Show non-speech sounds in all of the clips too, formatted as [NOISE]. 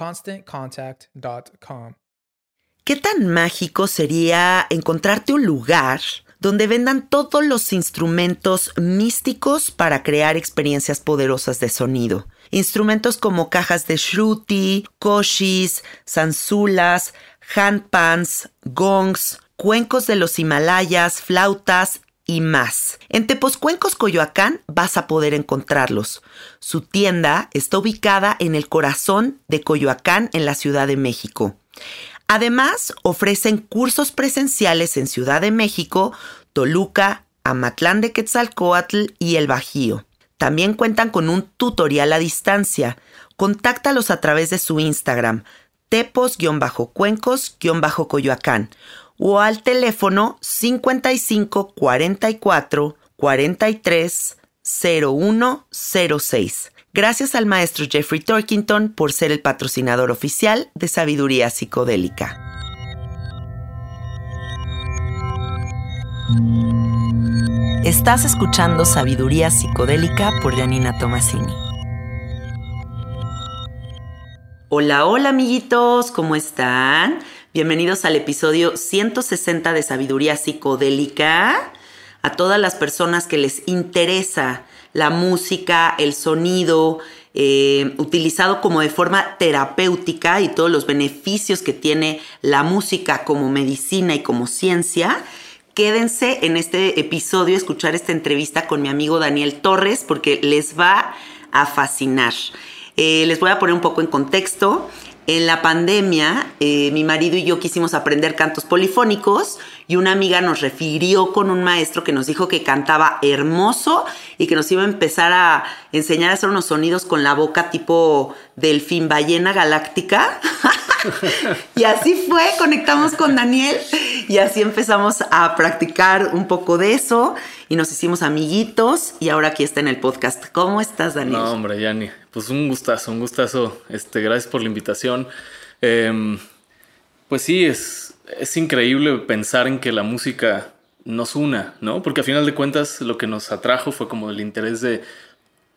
ConstantContact.com. ¿Qué tan mágico sería encontrarte un lugar donde vendan todos los instrumentos místicos para crear experiencias poderosas de sonido? Instrumentos como cajas de shruti, koshis, zanzulas, handpans, gongs, cuencos de los Himalayas, flautas y más. En Tepozcuencos, Coyoacán, vas a poder encontrarlos. Su tienda está ubicada en el corazón de Coyoacán, en la Ciudad de México. Además, ofrecen cursos presenciales en Ciudad de México, Toluca, Amatlán de Quetzalcoatl y El Bajío. También cuentan con un tutorial a distancia. Contáctalos a través de su Instagram, tepos-cuencos-coyoacán o al teléfono 55 44 43 0106. Gracias al maestro Jeffrey Torkington por ser el patrocinador oficial de Sabiduría Psicodélica. Estás escuchando Sabiduría Psicodélica por Janina Tomasini. Hola, hola amiguitos, ¿cómo están? Bienvenidos al episodio 160 de Sabiduría Psicodélica. A todas las personas que les interesa la música, el sonido, eh, utilizado como de forma terapéutica y todos los beneficios que tiene la música como medicina y como ciencia, quédense en este episodio escuchar esta entrevista con mi amigo Daniel Torres porque les va a fascinar. Eh, les voy a poner un poco en contexto. En la pandemia, eh, mi marido y yo quisimos aprender cantos polifónicos y una amiga nos refirió con un maestro que nos dijo que cantaba hermoso y que nos iba a empezar a enseñar a hacer unos sonidos con la boca tipo delfín ballena galáctica. [LAUGHS] y así fue, conectamos con Daniel y así empezamos a practicar un poco de eso y nos hicimos amiguitos y ahora aquí está en el podcast. ¿Cómo estás, Daniel? No, hombre, Yani, pues un gustazo, un gustazo. Este, gracias por la invitación. Em, pues sí, es, es increíble pensar en que la música nos una, ¿no? Porque a final de cuentas lo que nos atrajo fue como el interés de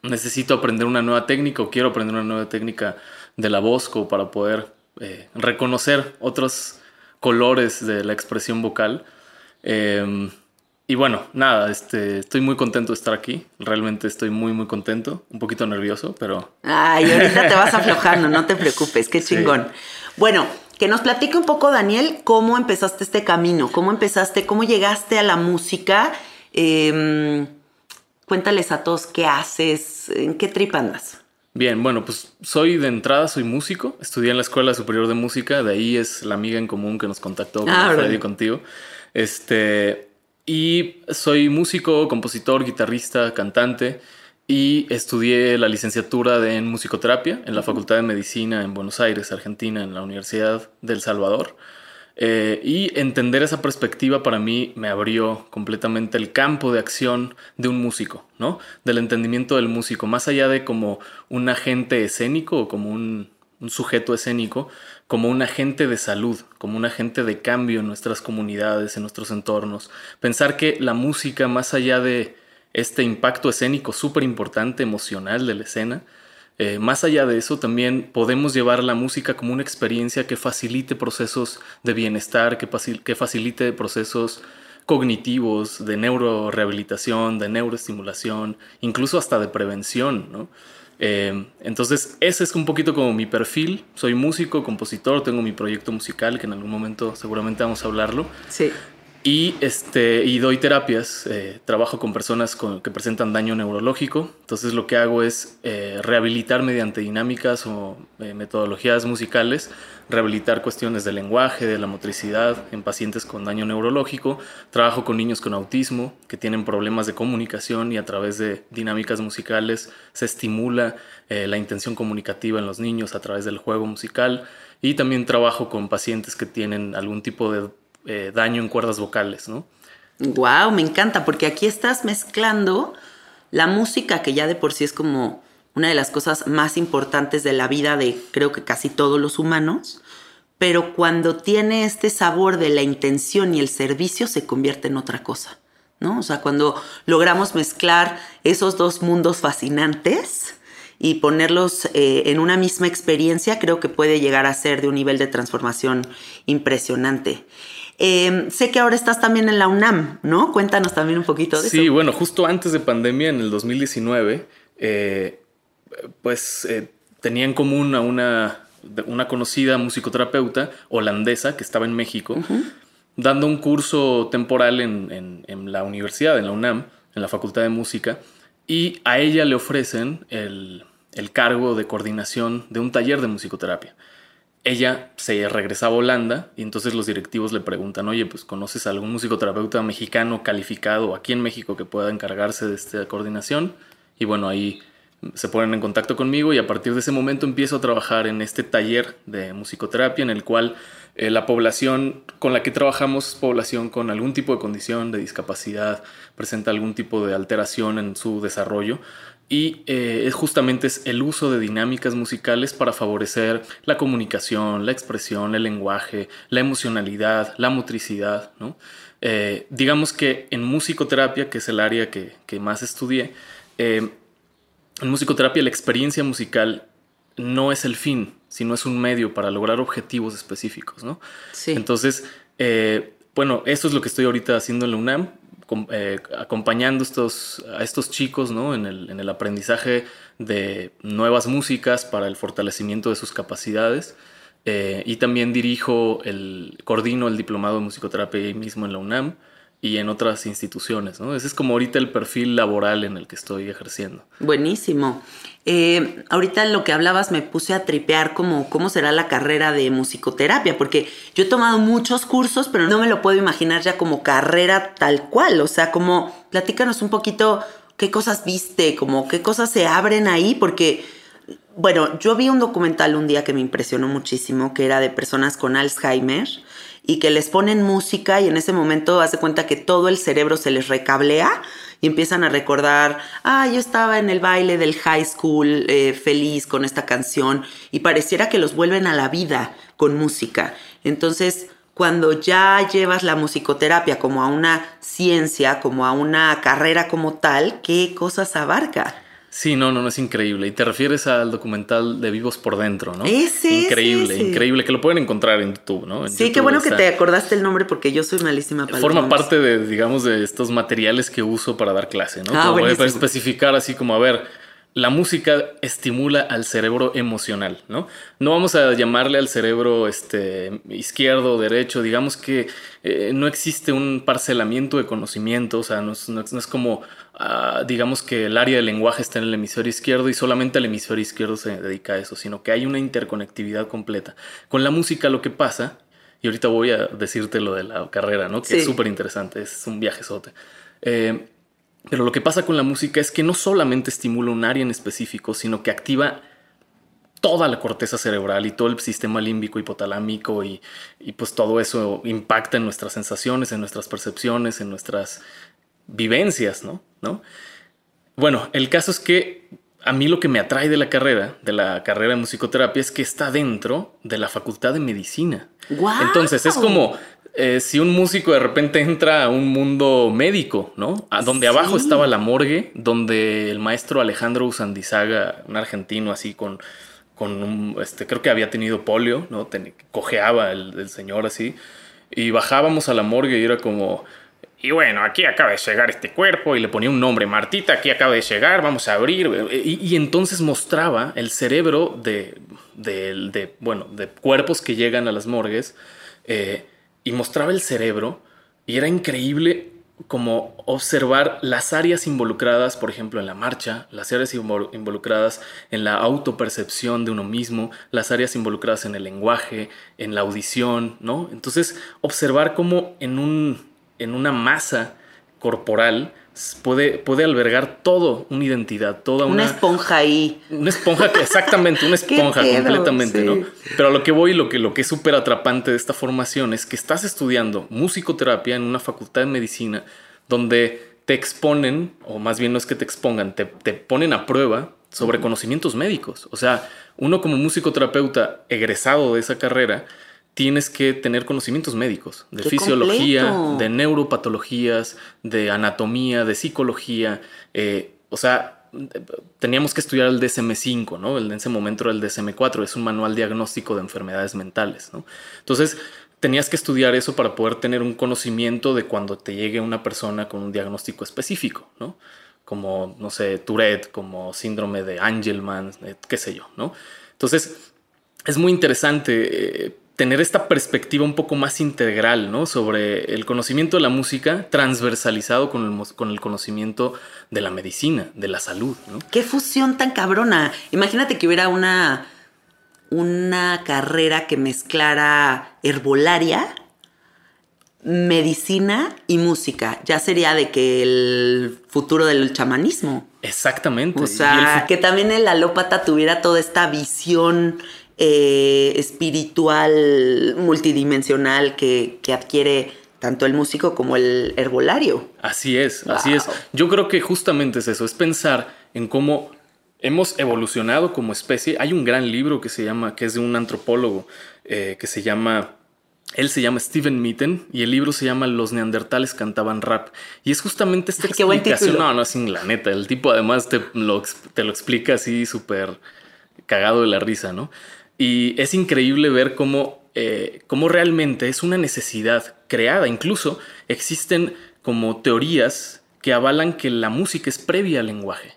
necesito aprender una nueva técnica o quiero aprender una nueva técnica de la voz como para poder eh, reconocer otros colores de la expresión vocal. Em, y bueno, nada, este, estoy muy contento de estar aquí. Realmente estoy muy, muy contento. Un poquito nervioso, pero. Ay, ahorita te vas [LAUGHS] aflojando, no te preocupes, qué chingón. Bueno, que nos platique un poco, Daniel, cómo empezaste este camino, cómo empezaste, cómo llegaste a la música. Em, cuéntales a todos qué haces, en qué trip andas. Bien, bueno, pues soy de entrada, soy músico, estudié en la Escuela Superior de Música, de ahí es la amiga en común que nos contactó con Ah, Freddy órale. contigo. Este, y soy músico, compositor, guitarrista, cantante y estudié la licenciatura de, en musicoterapia en la Facultad de Medicina en Buenos Aires, Argentina, en la Universidad del Salvador. Eh, y entender esa perspectiva para mí me abrió completamente el campo de acción de un músico, ¿no? Del entendimiento del músico, más allá de como un agente escénico o como un, un sujeto escénico, como un agente de salud, como un agente de cambio en nuestras comunidades, en nuestros entornos. Pensar que la música, más allá de este impacto escénico súper importante, emocional de la escena, eh, más allá de eso, también podemos llevar la música como una experiencia que facilite procesos de bienestar, que, facil- que facilite procesos cognitivos, de neurorehabilitación, de neuroestimulación, incluso hasta de prevención, ¿no? Eh, entonces, ese es un poquito como mi perfil. Soy músico, compositor, tengo mi proyecto musical, que en algún momento seguramente vamos a hablarlo. Sí. Y, este, y doy terapias, eh, trabajo con personas con- que presentan daño neurológico. Entonces lo que hago es eh, rehabilitar mediante dinámicas o eh, metodologías musicales, rehabilitar cuestiones del lenguaje, de la motricidad en pacientes con daño neurológico. Trabajo con niños con autismo que tienen problemas de comunicación y a través de dinámicas musicales se estimula la intención comunicativa en los niños a través del juego musical. Y también trabajo con pacientes que tienen algún tipo de eh, daño en cuerdas vocales, ¿no? Wow, me encanta, porque aquí estás mezclando la música, que ya de por sí es como una de las cosas más importantes de la vida de creo que casi todos los humanos, pero cuando tiene este sabor de la intención y el servicio se convierte en otra cosa, ¿no? O sea, cuando logramos mezclar esos dos mundos fascinantes y ponerlos eh, en una misma experiencia, creo que puede llegar a ser de un nivel de transformación impresionante. Eh, sé que ahora estás también en la UNAM, ¿no? Cuéntanos también un poquito de Sí, eso. bueno, justo antes de pandemia, en el 2019, eh, pues eh, tenía en común a una, una conocida musicoterapeuta holandesa que estaba en México, dando un curso temporal en, en- en la universidad, en la UNAM, en la Facultad de Música, y a ella le ofrecen el, el cargo de coordinación de un taller de musicoterapia. Ella se regresaba a Holanda y entonces los directivos le preguntan, oye, pues conoces a algún musicoterapeuta mexicano calificado aquí en México que pueda encargarse de esta coordinación. Y bueno, ahí se ponen en contacto conmigo y a partir de ese momento empiezo a trabajar en este taller de musicoterapia en el cual eh, la población con la que trabajamos población con algún tipo de condición de discapacidad, presenta algún tipo de alteración en su desarrollo y eh, es justamente es el uso de dinámicas musicales para favorecer la comunicación, la expresión, el lenguaje, la emocionalidad, la motricidad. ¿no? Eh, digamos que en musicoterapia, que es el área que, que más estudié, eh, en musicoterapia la experiencia musical no es el fin, sino es un medio para lograr objetivos específicos. ¿no? Sí. Entonces, eh, bueno, eso es lo que estoy ahorita haciendo en la UNAM, eh, acompañando estos, a estos chicos ¿no? en, el, en el aprendizaje de nuevas músicas para el fortalecimiento de sus capacidades. Eh, y también dirijo el, coordino el diplomado de musicoterapia ahí mismo en la UNAM y en otras instituciones. ¿no? Ese es como ahorita el perfil laboral en el que estoy ejerciendo. Buenísimo. Eh, ahorita lo que hablabas me puse a tripear como cómo será la carrera de musicoterapia, porque yo he tomado muchos cursos, pero no me lo puedo imaginar ya como carrera tal cual. O sea, como platícanos un poquito qué cosas viste, como qué cosas se abren ahí, porque, bueno, yo vi un documental un día que me impresionó muchísimo, que era de personas con Alzheimer y que les ponen música y en ese momento hace cuenta que todo el cerebro se les recablea y empiezan a recordar, ah, yo estaba en el baile del high school eh, feliz con esta canción y pareciera que los vuelven a la vida con música. Entonces, cuando ya llevas la musicoterapia como a una ciencia, como a una carrera como tal, ¿qué cosas abarca? Sí, no, no, no es increíble. Y te refieres al documental de Vivos por Dentro, ¿no? Ese, Increíble, ese. increíble, que lo pueden encontrar en YouTube, ¿no? En Sí, qué bueno que te acordaste el nombre porque yo soy malísima para Forma parte de, digamos, de estos materiales que uso para dar clase, ¿no? Ah, Como voy a buenísimo. especificar así como, a ver, la música estimula al cerebro emocional, ¿no? No vamos a llamarle al cerebro este, izquierdo o derecho, digamos que eh, no existe un parcelamiento de conocimiento, o sea, no es, como, ah, digamos que el área del lenguaje está en el hemisferio izquierdo y solamente el hemisferio izquierdo se dedica a eso, sino que hay una interconectividad completa. Con la música lo que pasa, y ahorita voy a decirte lo de la carrera, ¿no? Que es súper interesante, es un viajezote. Eh, pero lo que pasa con la música es que no solamente estimula un área en específico, sino que activa toda la corteza cerebral y todo el sistema límbico hipotalámico y, pues todo eso impacta en nuestras sensaciones, en nuestras percepciones, en nuestras vivencias, ¿no? ¿no? Bueno, el caso es que a mí lo que me atrae de la carrera, de la carrera de musicoterapia, es que está dentro de la facultad de medicina. Entonces es como eh, si un músico de repente entra a un mundo médico, ¿no? A donde abajo estaba la morgue, donde el maestro Alejandro Usandizaga, un argentino así con, con un, este, creo que había tenido polio, ¿no? cojeaba el, señor así. Y bajábamos a la morgue y era como, y bueno, aquí acaba de llegar este cuerpo y le ponía un nombre, Martita, aquí acaba de llegar, vamos a abrir. Y, entonces mostraba el cerebro de, de, bueno, de cuerpos que llegan a las morgues. Eh, y mostraba el cerebro y era increíble como observar las áreas involucradas, por ejemplo, en la marcha, las áreas involucradas en la autopercepción de uno mismo, las áreas involucradas en el lenguaje, en la audición, ¿no? Entonces, observar cómo en, un, en una masa corporal puede, puede albergar todo, una identidad, toda una... Una esponja ahí. Una esponja, que, exactamente, una [LAUGHS] esponja completamente, ¿no? Pero a lo que voy, lo que, lo que es súper atrapante de esta formación es que estás estudiando musicoterapia en una facultad de medicina donde te exponen, o más bien no es que te expongan, te, te ponen a prueba sobre conocimientos médicos. O sea, uno como musicoterapeuta egresado de esa carrera, tienes que tener conocimientos médicos, de fisiología, de neuropatologías, de anatomía, de psicología. Eh, o sea, teníamos que estudiar el DSM-5, ¿no? El, en ese momento era el DSM-4, es un manual diagnóstico de enfermedades mentales, ¿no? Entonces, tenías que estudiar eso para poder tener un conocimiento de cuando te llegue una persona con un diagnóstico específico, ¿no? Como, no sé, Tourette, como síndrome de Angelman, eh, qué sé yo, ¿no? Entonces, es muy interesante eh, tener esta perspectiva un poco más integral, ¿no? Sobre el conocimiento de la música transversalizado con el, con el conocimiento de la medicina, de la salud, ¿no? Qué fusión tan cabrona. Imagínate que hubiera una, una carrera que mezclara herbolaria, medicina y música. Ya sería de que el futuro del chamanismo. Exactamente. O sea, que también el alópata tuviera toda esta visión eh, espiritual multidimensional que, adquiere tanto el músico como el herbolario. Así es, así es. Yo creo que justamente es eso, es pensar en cómo hemos evolucionado como especie. Hay un gran libro que se llama, que es de un antropólogo, eh, que se llama él se llama Steven Mitten y el libro se llama Los neandertales cantaban rap. Y es justamente esta explicación. No, no, sin la neta. El tipo además te lo, te lo explica así súper cagado de la risa, ¿no? Y es increíble ver eh, cómo, realmente es una necesidad creada. Incluso existen como teorías que avalan que la música es previa al lenguaje.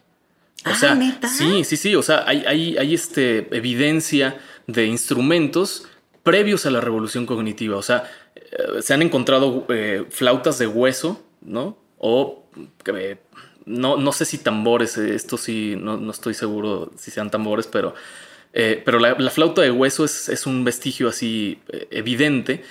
O ah, sea, sí, sí, sí. O sea, hay, hay, este, evidencia de instrumentos previos a la revolución cognitiva. O sea, eh, se han encontrado eh, flautas de hueso, ¿no? O no, no sé si tambores, esto sí, no, no estoy seguro si sean tambores, pero eh, pero la, flauta de hueso es, un vestigio así eh, evidente.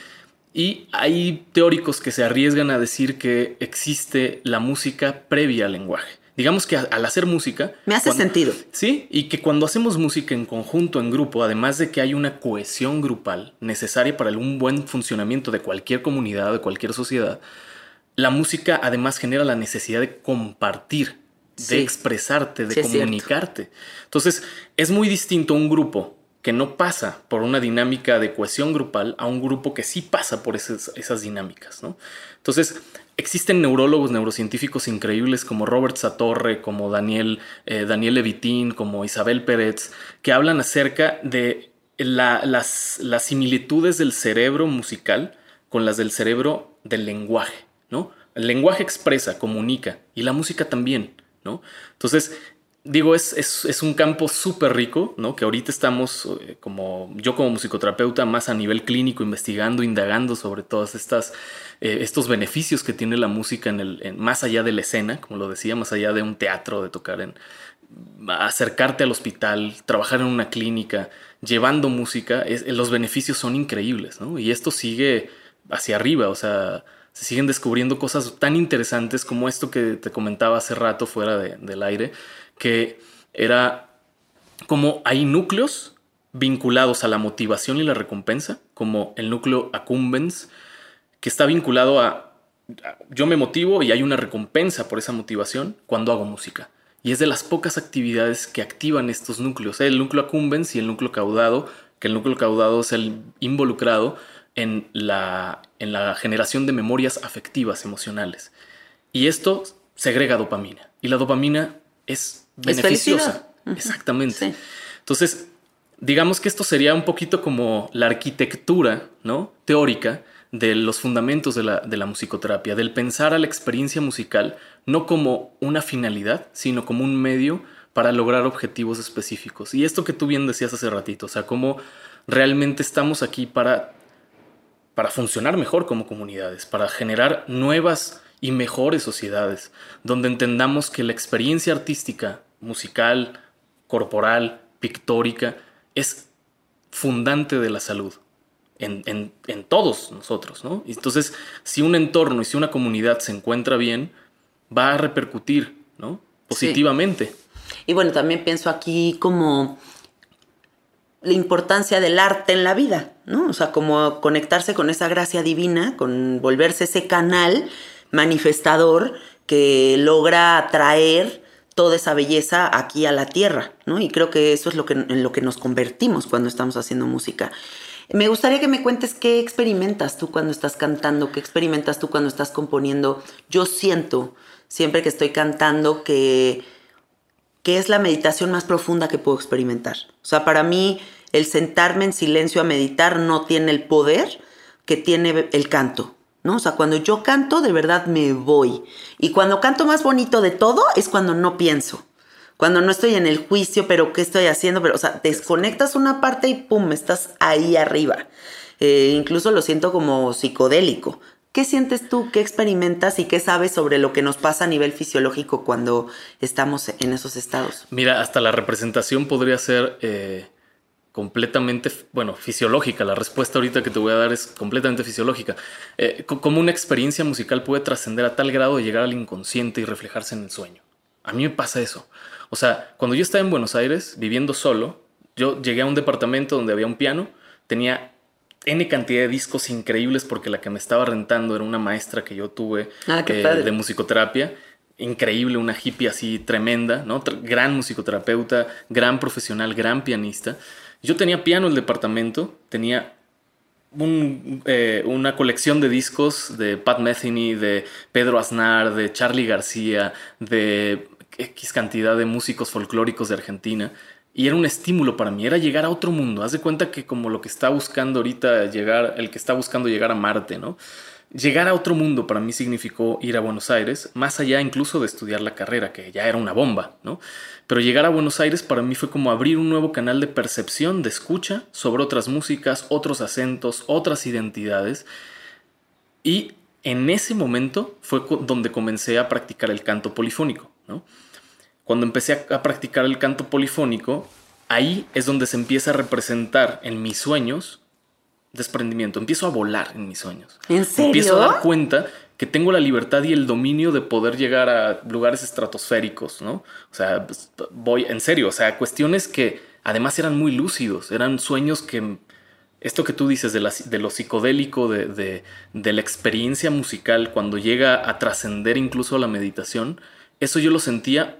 Y hay teóricos que se arriesgan a decir que existe la música previa al lenguaje. Digamos que al hacer música... Me hace sentido. Sí, y que cuando hacemos música en conjunto, en grupo, además de que hay una cohesión grupal necesaria para un buen funcionamiento de cualquier comunidad, de cualquier sociedad, la música además genera la necesidad de compartir de expresarte, de comunicarte. Entonces, es muy distinto un grupo que no pasa por una dinámica de cohesión grupal a un grupo que sí pasa por esas, dinámicas. ¿no? Entonces, existen neurólogos, neurocientíficos increíbles como Robert Satorre, como Daniel, eh, Daniel Levitín, como Isabel Pérez, que hablan acerca de las, las similitudes del cerebro musical con las del cerebro del lenguaje. ¿no? El lenguaje expresa, comunica y la música también. Entonces, digo, es, es, un campo súper rico, ¿no? Que ahorita estamos, eh, como yo como musicoterapeuta, más a nivel clínico, investigando, indagando sobre todas estas, eh, estos beneficios que tiene la música en el, más allá de la escena, como lo decía, más allá de un teatro, de tocar en, acercarte al hospital, trabajar en una clínica, llevando música, los beneficios son increíbles, ¿no? Y esto sigue hacia arriba, o sea, se siguen descubriendo cosas tan interesantes como esto que te comentaba hace rato fuera del aire, que era como hay núcleos vinculados a la motivación y la recompensa, como el núcleo accumbens, que está vinculado a, yo me motivo y hay una recompensa por esa motivación cuando hago música. Y es de las pocas actividades que activan estos núcleos, el núcleo accumbens y el núcleo caudado, que el núcleo caudado es el involucrado en la, en la generación de memorias afectivas, emocionales. Y esto segrega dopamina. Y la dopamina es beneficiosa. Exactamente. Entonces, digamos que esto sería un poquito como la arquitectura, ¿no? Teórica de los fundamentos de la, de la musicoterapia, del pensar a la experiencia musical no como una finalidad, sino como un medio para lograr objetivos específicos. Y esto que tú bien decías hace ratito, o sea, cómo realmente estamos aquí para, para funcionar mejor como comunidades, para generar nuevas y mejores sociedades, donde entendamos que la experiencia artística musical, corporal, pictórica, es fundante de la salud en, todos nosotros, ¿no? Entonces, si un entorno y si una comunidad se encuentra bien, va a repercutir, ¿no? Positivamente. Y bueno, también pienso aquí como la importancia del arte en la vida, ¿no? O sea, como conectarse con esa gracia divina, con volverse ese canal manifestador que logra atraer toda esa belleza aquí a la tierra, ¿no? Y creo que eso es lo que, en lo que nos convertimos cuando estamos haciendo música. Me gustaría que me cuentes qué experimentas tú cuando estás cantando, qué experimentas tú cuando estás componiendo. Yo siento siempre que estoy cantando que, que es la meditación más profunda que puedo experimentar. O sea, para mí el sentarme en silencio a meditar no tiene el poder que tiene el canto. ¿no? O sea, cuando yo canto, de verdad me voy. Y cuando canto más bonito de todo es cuando no pienso. Cuando no estoy en el juicio, pero ¿qué estoy haciendo? Pero, o sea, desconectas una parte y pum, estás ahí arriba. Eh, incluso lo siento como psicodélico. ¿Qué sientes tú? ¿Qué experimentas y qué sabes sobre lo que nos pasa a nivel fisiológico cuando estamos en esos estados? Mira, hasta la representación podría ser eh, completamente, bueno, fisiológica. La respuesta ahorita que te voy a dar es completamente fisiológica. Eh, como una experiencia musical puede trascender a tal grado de llegar al inconsciente y reflejarse en el sueño. A mí me pasa eso. O sea, cuando yo estaba en Buenos Aires viviendo solo, yo llegué a un departamento donde había un piano, tenía N cantidad de discos increíbles porque la que me estaba rentando era una maestra que yo tuve ah, eh, de musicoterapia increíble, una hippie así tremenda, ¿no? Gran musicoterapeuta, gran profesional, gran pianista. Yo tenía piano en el departamento, tenía eh, una colección de discos de Pat Metheny, de Pedro Aznar, de Charlie García, de X cantidad de músicos folclóricos de Argentina. Y era un estímulo para mí, era llegar a otro mundo. Haz de cuenta que como lo que está buscando ahorita llegar, el que está buscando llegar a Marte, ¿no? Llegar a otro mundo para mí significó ir a Buenos Aires, más allá incluso de estudiar la carrera, que ya era una bomba, ¿no? Pero llegar a Buenos Aires para mí fue como abrir un nuevo canal de percepción, de escucha sobre otras músicas, otros acentos, otras identidades. Y en ese momento fue donde comencé a practicar el canto polifónico, ¿no? Cuando empecé a practicar el canto polifónico, ahí es donde se empieza a representar en mis sueños desprendimiento, empiezo a volar en mis sueños. ¿En serio? Empiezo a dar cuenta que tengo la libertad y el dominio de poder llegar a lugares estratosféricos, ¿no? O sea, pues, voy en serio, o sea, cuestiones que además eran muy lúcidos, eran sueños que esto que tú dices de, de lo psicodélico, de, de, la experiencia musical, cuando llega a trascender incluso a la meditación, eso yo lo sentía.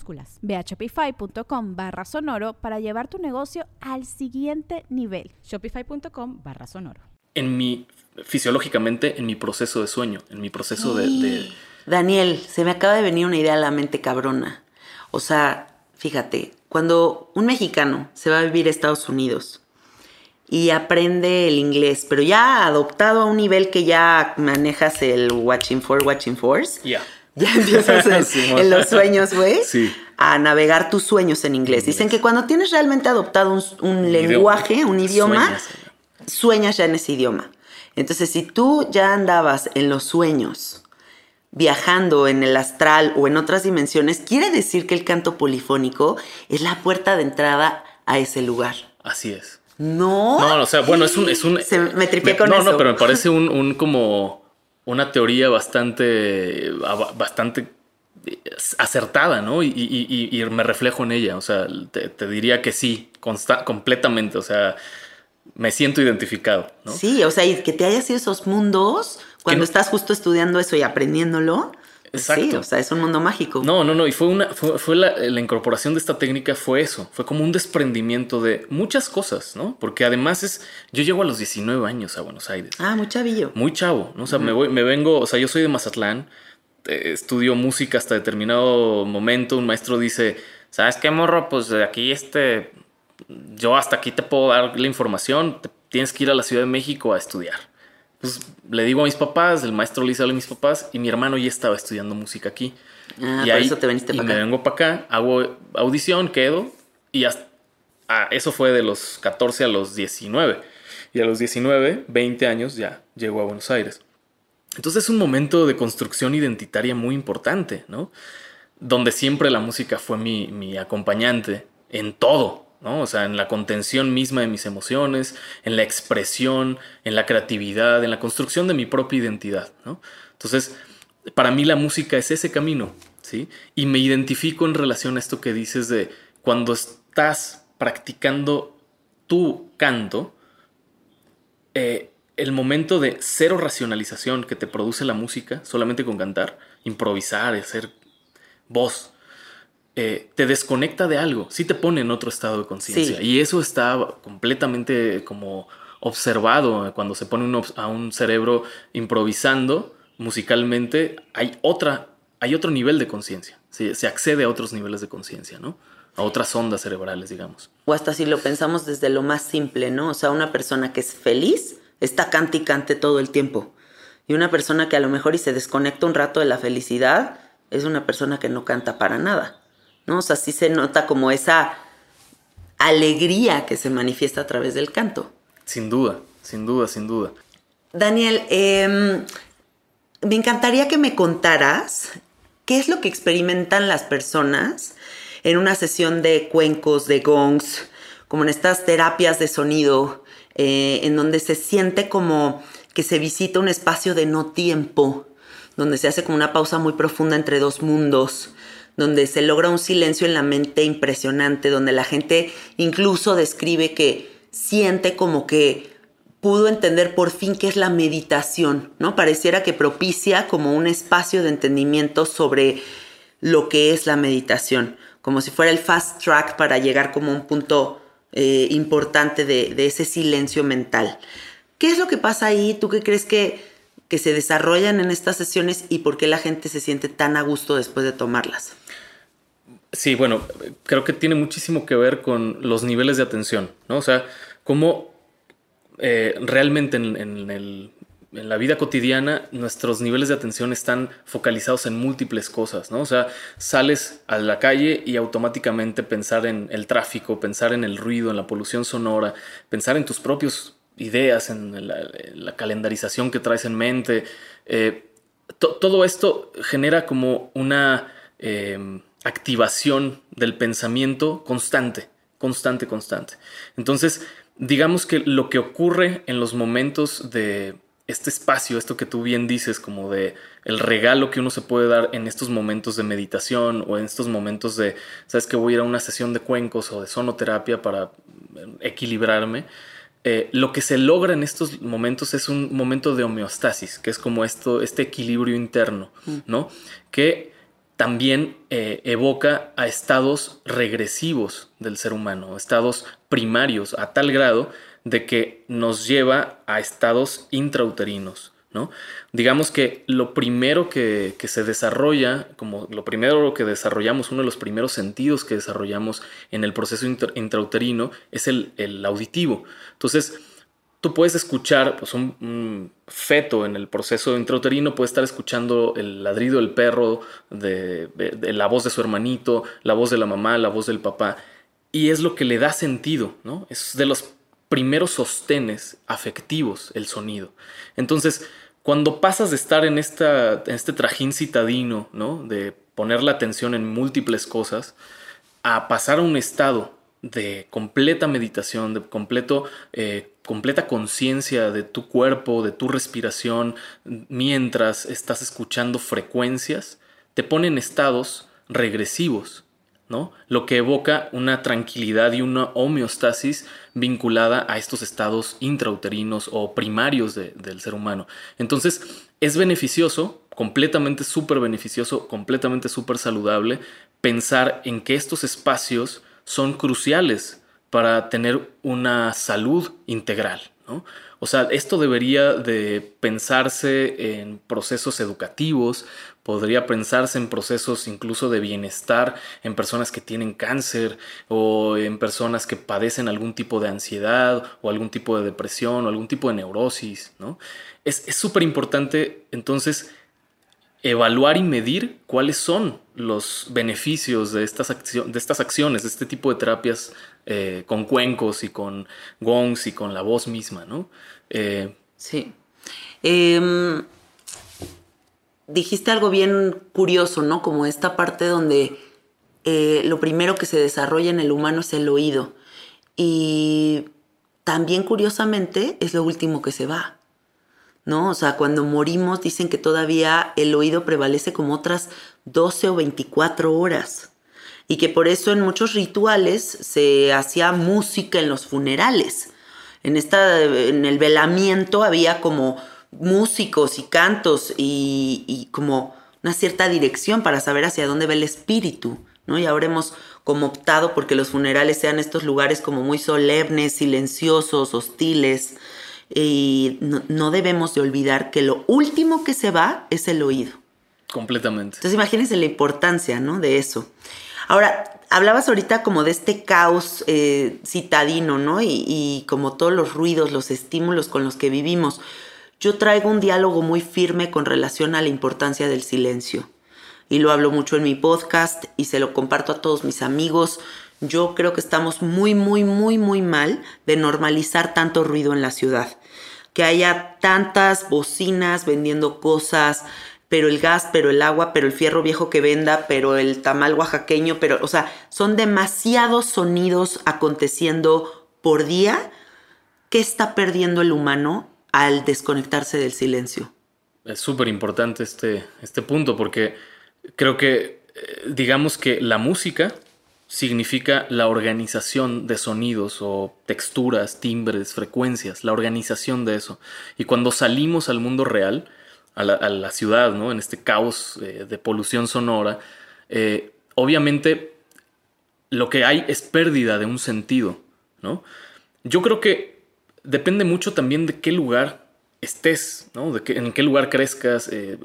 minúsculas. Ve a shopify.com barra sonoro para llevar tu negocio al siguiente nivel. Shopify.com barra sonoro. En mi, fisiológicamente, en mi proceso de sueño, en mi proceso de, de... Daniel, se me acaba de venir una idea a la mente cabrona. O sea, fíjate, cuando un mexicano se va a vivir a Estados Unidos y aprende el inglés, pero ya adoptado a un nivel que ya manejas el watching for, watching force. Ya. Ya empiezas en, [LAUGHS] en los sueños, güey. Sí. A navegar tus sueños en inglés. Dicen que cuando tienes realmente adoptado un, un lenguaje, un idioma, Sueñas. sueñas ya en ese idioma. Entonces, si tú ya andabas en los sueños, viajando en el astral o en otras dimensiones, quiere decir que el canto polifónico es la puerta de entrada a ese lugar. Así es. No. No, o sea, bueno, es un... Es un Se me tripié me- con no, eso. No, pero me parece un, un como una teoría bastante, bastante acertada, ¿no? Y, y- y- y me reflejo en ella, o sea, te, te diría que sí, consta- completamente, o sea, me siento identificado, ¿no? Sí, o sea, y que te hayas ido esos mundos cuando no- estás justo estudiando eso y aprendiéndolo. Sí, o sea, es un mundo mágico. No, no, no. Y fue una, fue, fue la, la incorporación de esta técnica fue eso. Fue como un desprendimiento de muchas cosas, ¿no? Porque además es. Yo llego a los 19 años a Buenos Aires. Ah, muy chavillo. Muy chavo, ¿no? O sea, me voy, me vengo, o sea, yo soy de Mazatlán, eh, estudio música hasta determinado momento. Un maestro dice, ¿sabes qué, morro? Pues aquí este. Yo hasta aquí te puedo dar la información. te- tienes que ir a la Ciudad de México a estudiar. Pues le digo a mis papás, el maestro le dice a mis papás, y mi hermano ya estaba estudiando música aquí. Ah, y por eso te viniste y para me acá. vengo para acá, hago audición, quedo, y hasta, ah, eso fue de los 14 a los 19. Y a los 19, 20 años ya llego a Buenos Aires. Entonces es un momento de construcción identitaria muy importante, ¿no? Donde siempre la música fue mi, mi acompañante en todo, ¿no? O sea, en la contención misma de mis emociones, en la expresión, en la creatividad, en la construcción de mi propia identidad, ¿no? Entonces, para mí la música es ese camino, ¿sí? Y me identifico en relación a esto que dices de cuando estás practicando tu canto, eh, el momento de cero racionalización que te produce la música, solamente con cantar, improvisar, hacer voz, eh, te desconecta de algo, sí te pone en otro estado de conciencia. Sí. Y eso está completamente como observado cuando se pone uno a un cerebro improvisando musicalmente, hay otra, hay otro nivel de conciencia. Se, se accede a otros niveles de conciencia, ¿no? A otras ondas cerebrales, digamos. O hasta si lo pensamos desde lo más simple, ¿no? O sea, una persona que es feliz está cante y cante todo el tiempo. Y una persona que a lo mejor y se desconecta un rato de la felicidad es una persona que no canta para nada, ¿no? O sea, sí se nota como esa alegría que se manifiesta a través del canto. Sin duda, sin duda, sin duda. Daniel, eh, me encantaría que me contaras qué es lo que experimentan las personas en una sesión de cuencos, de gongs, como en estas terapias de sonido, eh, en donde se siente como que se visita un espacio de no tiempo, donde se hace como una pausa muy profunda entre dos mundos, donde se logra un silencio en la mente impresionante, donde la gente incluso describe que siente como que pudo entender por fin qué es la meditación, ¿no? Pareciera que propicia como un espacio de entendimiento sobre lo que es la meditación, como si fuera el fast track para llegar como a un punto eh, importante de, de, ese silencio mental. ¿Qué es lo que pasa ahí? ¿Tú qué crees que, que se desarrollan en estas sesiones y por qué la gente se siente tan a gusto después de tomarlas? Sí, bueno, creo que tiene muchísimo que ver con los niveles de atención, ¿no? O sea, cómo eh, realmente en, en, el, en, la vida cotidiana nuestros niveles de atención están focalizados en múltiples cosas, ¿no? O sea, sales a la calle y automáticamente pensar en el tráfico, pensar en el ruido, en la polución sonora, pensar en tus propias ideas, en la, en la calendarización que traes en mente. Eh, to, todo esto genera como una... Eh, activación del pensamiento constante, constante, constante. Entonces, digamos que lo que ocurre en los momentos de este espacio, esto que tú bien dices, como de el regalo que uno se puede dar en estos momentos de meditación o en estos momentos de, sabes que voy a ir a una sesión de cuencos o de sonoterapia para equilibrarme. Eh, lo que se logra en estos momentos es un momento de homeostasis, que es como esto, este equilibrio interno, mm. ¿no? Que también eh, evoca a estados regresivos del ser humano, estados primarios, a tal grado de que nos lleva a estados intrauterinos. ¿no? Digamos que lo primero que, se desarrolla, como lo primero que desarrollamos, uno de los primeros sentidos que desarrollamos en el proceso intrauterino es el, auditivo. Entonces, tú puedes escuchar, pues un, feto en el proceso intrauterino puede estar escuchando el ladrido del perro, de, la voz de su hermanito, la voz de la mamá, la voz del papá, y es lo que le da sentido, ¿no? Es de los primeros sostenes afectivos el sonido. Entonces, cuando pasas de estar en, esta, en este trajín citadino, ¿no? De poner la atención en múltiples cosas, a pasar a un estado de completa meditación, de completo, eh, completa conciencia de tu cuerpo, de tu respiración, mientras estás escuchando frecuencias, te pone en estados regresivos, lo que evoca una tranquilidad y una homeostasis vinculada a estos estados intrauterinos o primarios del ser humano. Entonces, es beneficioso, completamente súper beneficioso, completamente súper saludable, pensar en que estos espacios son cruciales para tener una salud integral, O sea, esto debería de pensarse en procesos educativos, podría pensarse en procesos incluso de bienestar en personas que tienen cáncer o en personas que padecen algún tipo de ansiedad o algún tipo de depresión o algún tipo de neurosis, ¿no? Es súper importante entonces evaluar y medir cuáles son los beneficios de estas, de estas acciones, de este tipo de terapias eh, con cuencos y con gongs y con la voz misma, ¿no? Eh, sí. Em, dijiste algo bien curioso, ¿no? Como esta parte donde eh, lo primero que se desarrolla en el humano es el oído. Y también curiosamente es lo último que se va. ¿No? O sea, cuando morimos dicen que todavía el oído prevalece como otras 12 o 24 horas. Y que por eso en muchos rituales se hacía música en los funerales. En, esta, en el velamiento había como músicos y cantos y, como una cierta dirección para saber hacia dónde va el espíritu, ¿no? Y ahora hemos como optado porque los funerales sean estos lugares como muy solemnes, silenciosos, hostiles, y no, debemos de olvidar que lo último que se va es el oído. Completamente. Entonces imagínense la importancia, ¿no? De eso. Ahora, hablabas ahorita como de este caos eh, citadino, ¿no? Y, y como todos los ruidos, los estímulos con los que vivimos. Yo traigo un diálogo muy firme con relación a la importancia del silencio. Y lo hablo mucho en mi podcast y se lo comparto a todos mis amigos. Yo creo que estamos muy, muy, muy, muy mal de normalizar tanto ruido en la ciudad. Que haya tantas bocinas vendiendo cosas, pero el gas, pero el agua, pero el fierro viejo que venda, pero el tamal oaxaqueño, pero, o sea, son demasiados sonidos aconteciendo por día. ¿Qué está perdiendo el humano al desconectarse del silencio. Es súper importante este, este punto porque creo que eh, digamos que la música significa la organización de sonidos o texturas, timbres, frecuencias, la organización de eso. Y cuando salimos al mundo real, a la, ciudad, ¿no? en este caos eh, de polución sonora, eh, obviamente lo que hay es pérdida de un sentido. ¿no? Yo creo que depende mucho también de qué lugar estés, ¿no? De en qué lugar crezcas, eh,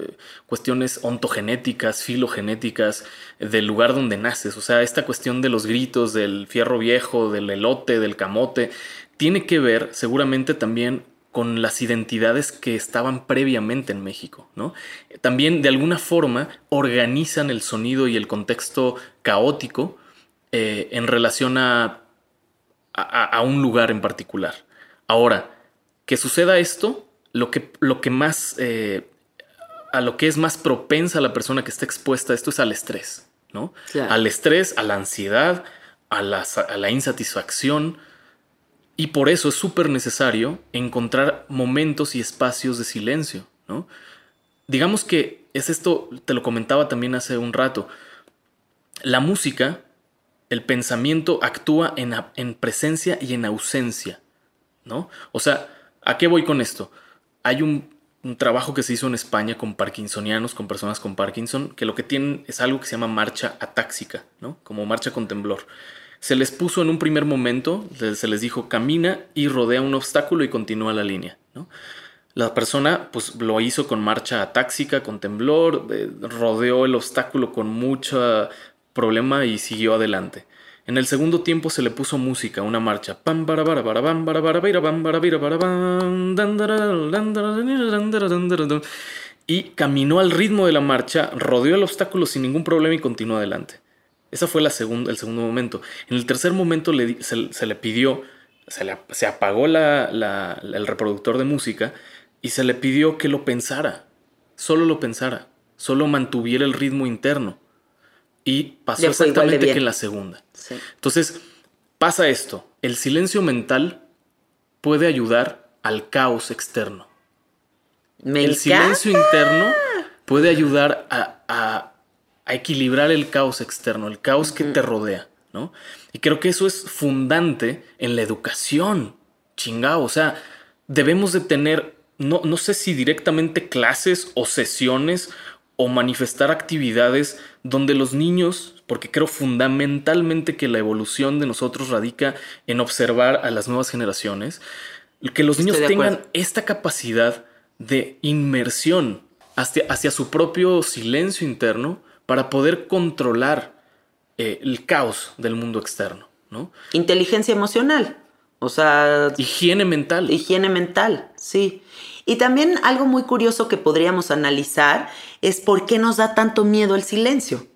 cuestiones ontogenéticas, filogenéticas, del lugar donde naces. O sea, esta cuestión de los gritos, del fierro viejo, del elote, del camote, tiene que ver seguramente también con las identidades que estaban previamente en México, ¿no? También de alguna forma organizan el sonido y el contexto caótico eh, en relación a, a un lugar en particular. Ahora, que suceda esto, lo que, lo que más, eh, a lo que es más propensa la persona que está expuesta a esto es al estrés, ¿no? Claro. Al estrés, a la ansiedad, a la, a la insatisfacción. Y por eso es súper necesario encontrar momentos y espacios de silencio, ¿no? Digamos que es esto, te lo comentaba también hace un rato. La música, el pensamiento actúa en, en presencia y en ausencia, ¿no? O sea, ¿a qué voy con esto? Hay un, un trabajo que se hizo en España con parkinsonianos, con personas con Parkinson, que lo que tienen es algo que se llama marcha atáxica, ¿no? Como marcha con temblor. Se les puso en un primer momento, se les dijo camina y rodea un obstáculo y continúa la línea, ¿no? La persona pues lo hizo con marcha atáxica, con temblor, eh, rodeó el obstáculo con mucho problema y siguió adelante. En el segundo tiempo se le puso música, una marcha. Pam. Y caminó al ritmo de la marcha, rodeó el obstáculo sin ningún problema y continuó adelante. Ese fue la el segundo momento. En el tercer momento le se, se le pidió, se, le- se apagó la- la- el reproductor de música y se le pidió que lo pensara, solo lo pensara, solo mantuviera el ritmo interno. Y pasó exactamente que en la segunda. Sí. Entonces, pasa esto. El silencio mental puede ayudar al caos externo. Me el encanta. silencio interno puede ayudar a, a- a equilibrar el caos externo, el caos que te rodea, ¿no? Y creo que eso es fundante en la educación. Chingao, o sea, debemos de tener, no, no sé si directamente clases o sesiones o manifestar actividades donde los niños, porque creo fundamentalmente que la evolución de nosotros radica en observar a las nuevas generaciones, que los niños Estoy tengan esta capacidad de inmersión hacia, hacia su propio silencio interno para poder controlar eh, el caos del mundo externo, ¿no? Inteligencia emocional. O sea, Higiene mental. higiene mental, sí. Y también algo muy curioso que podríamos analizar es por qué nos da tanto miedo el silencio.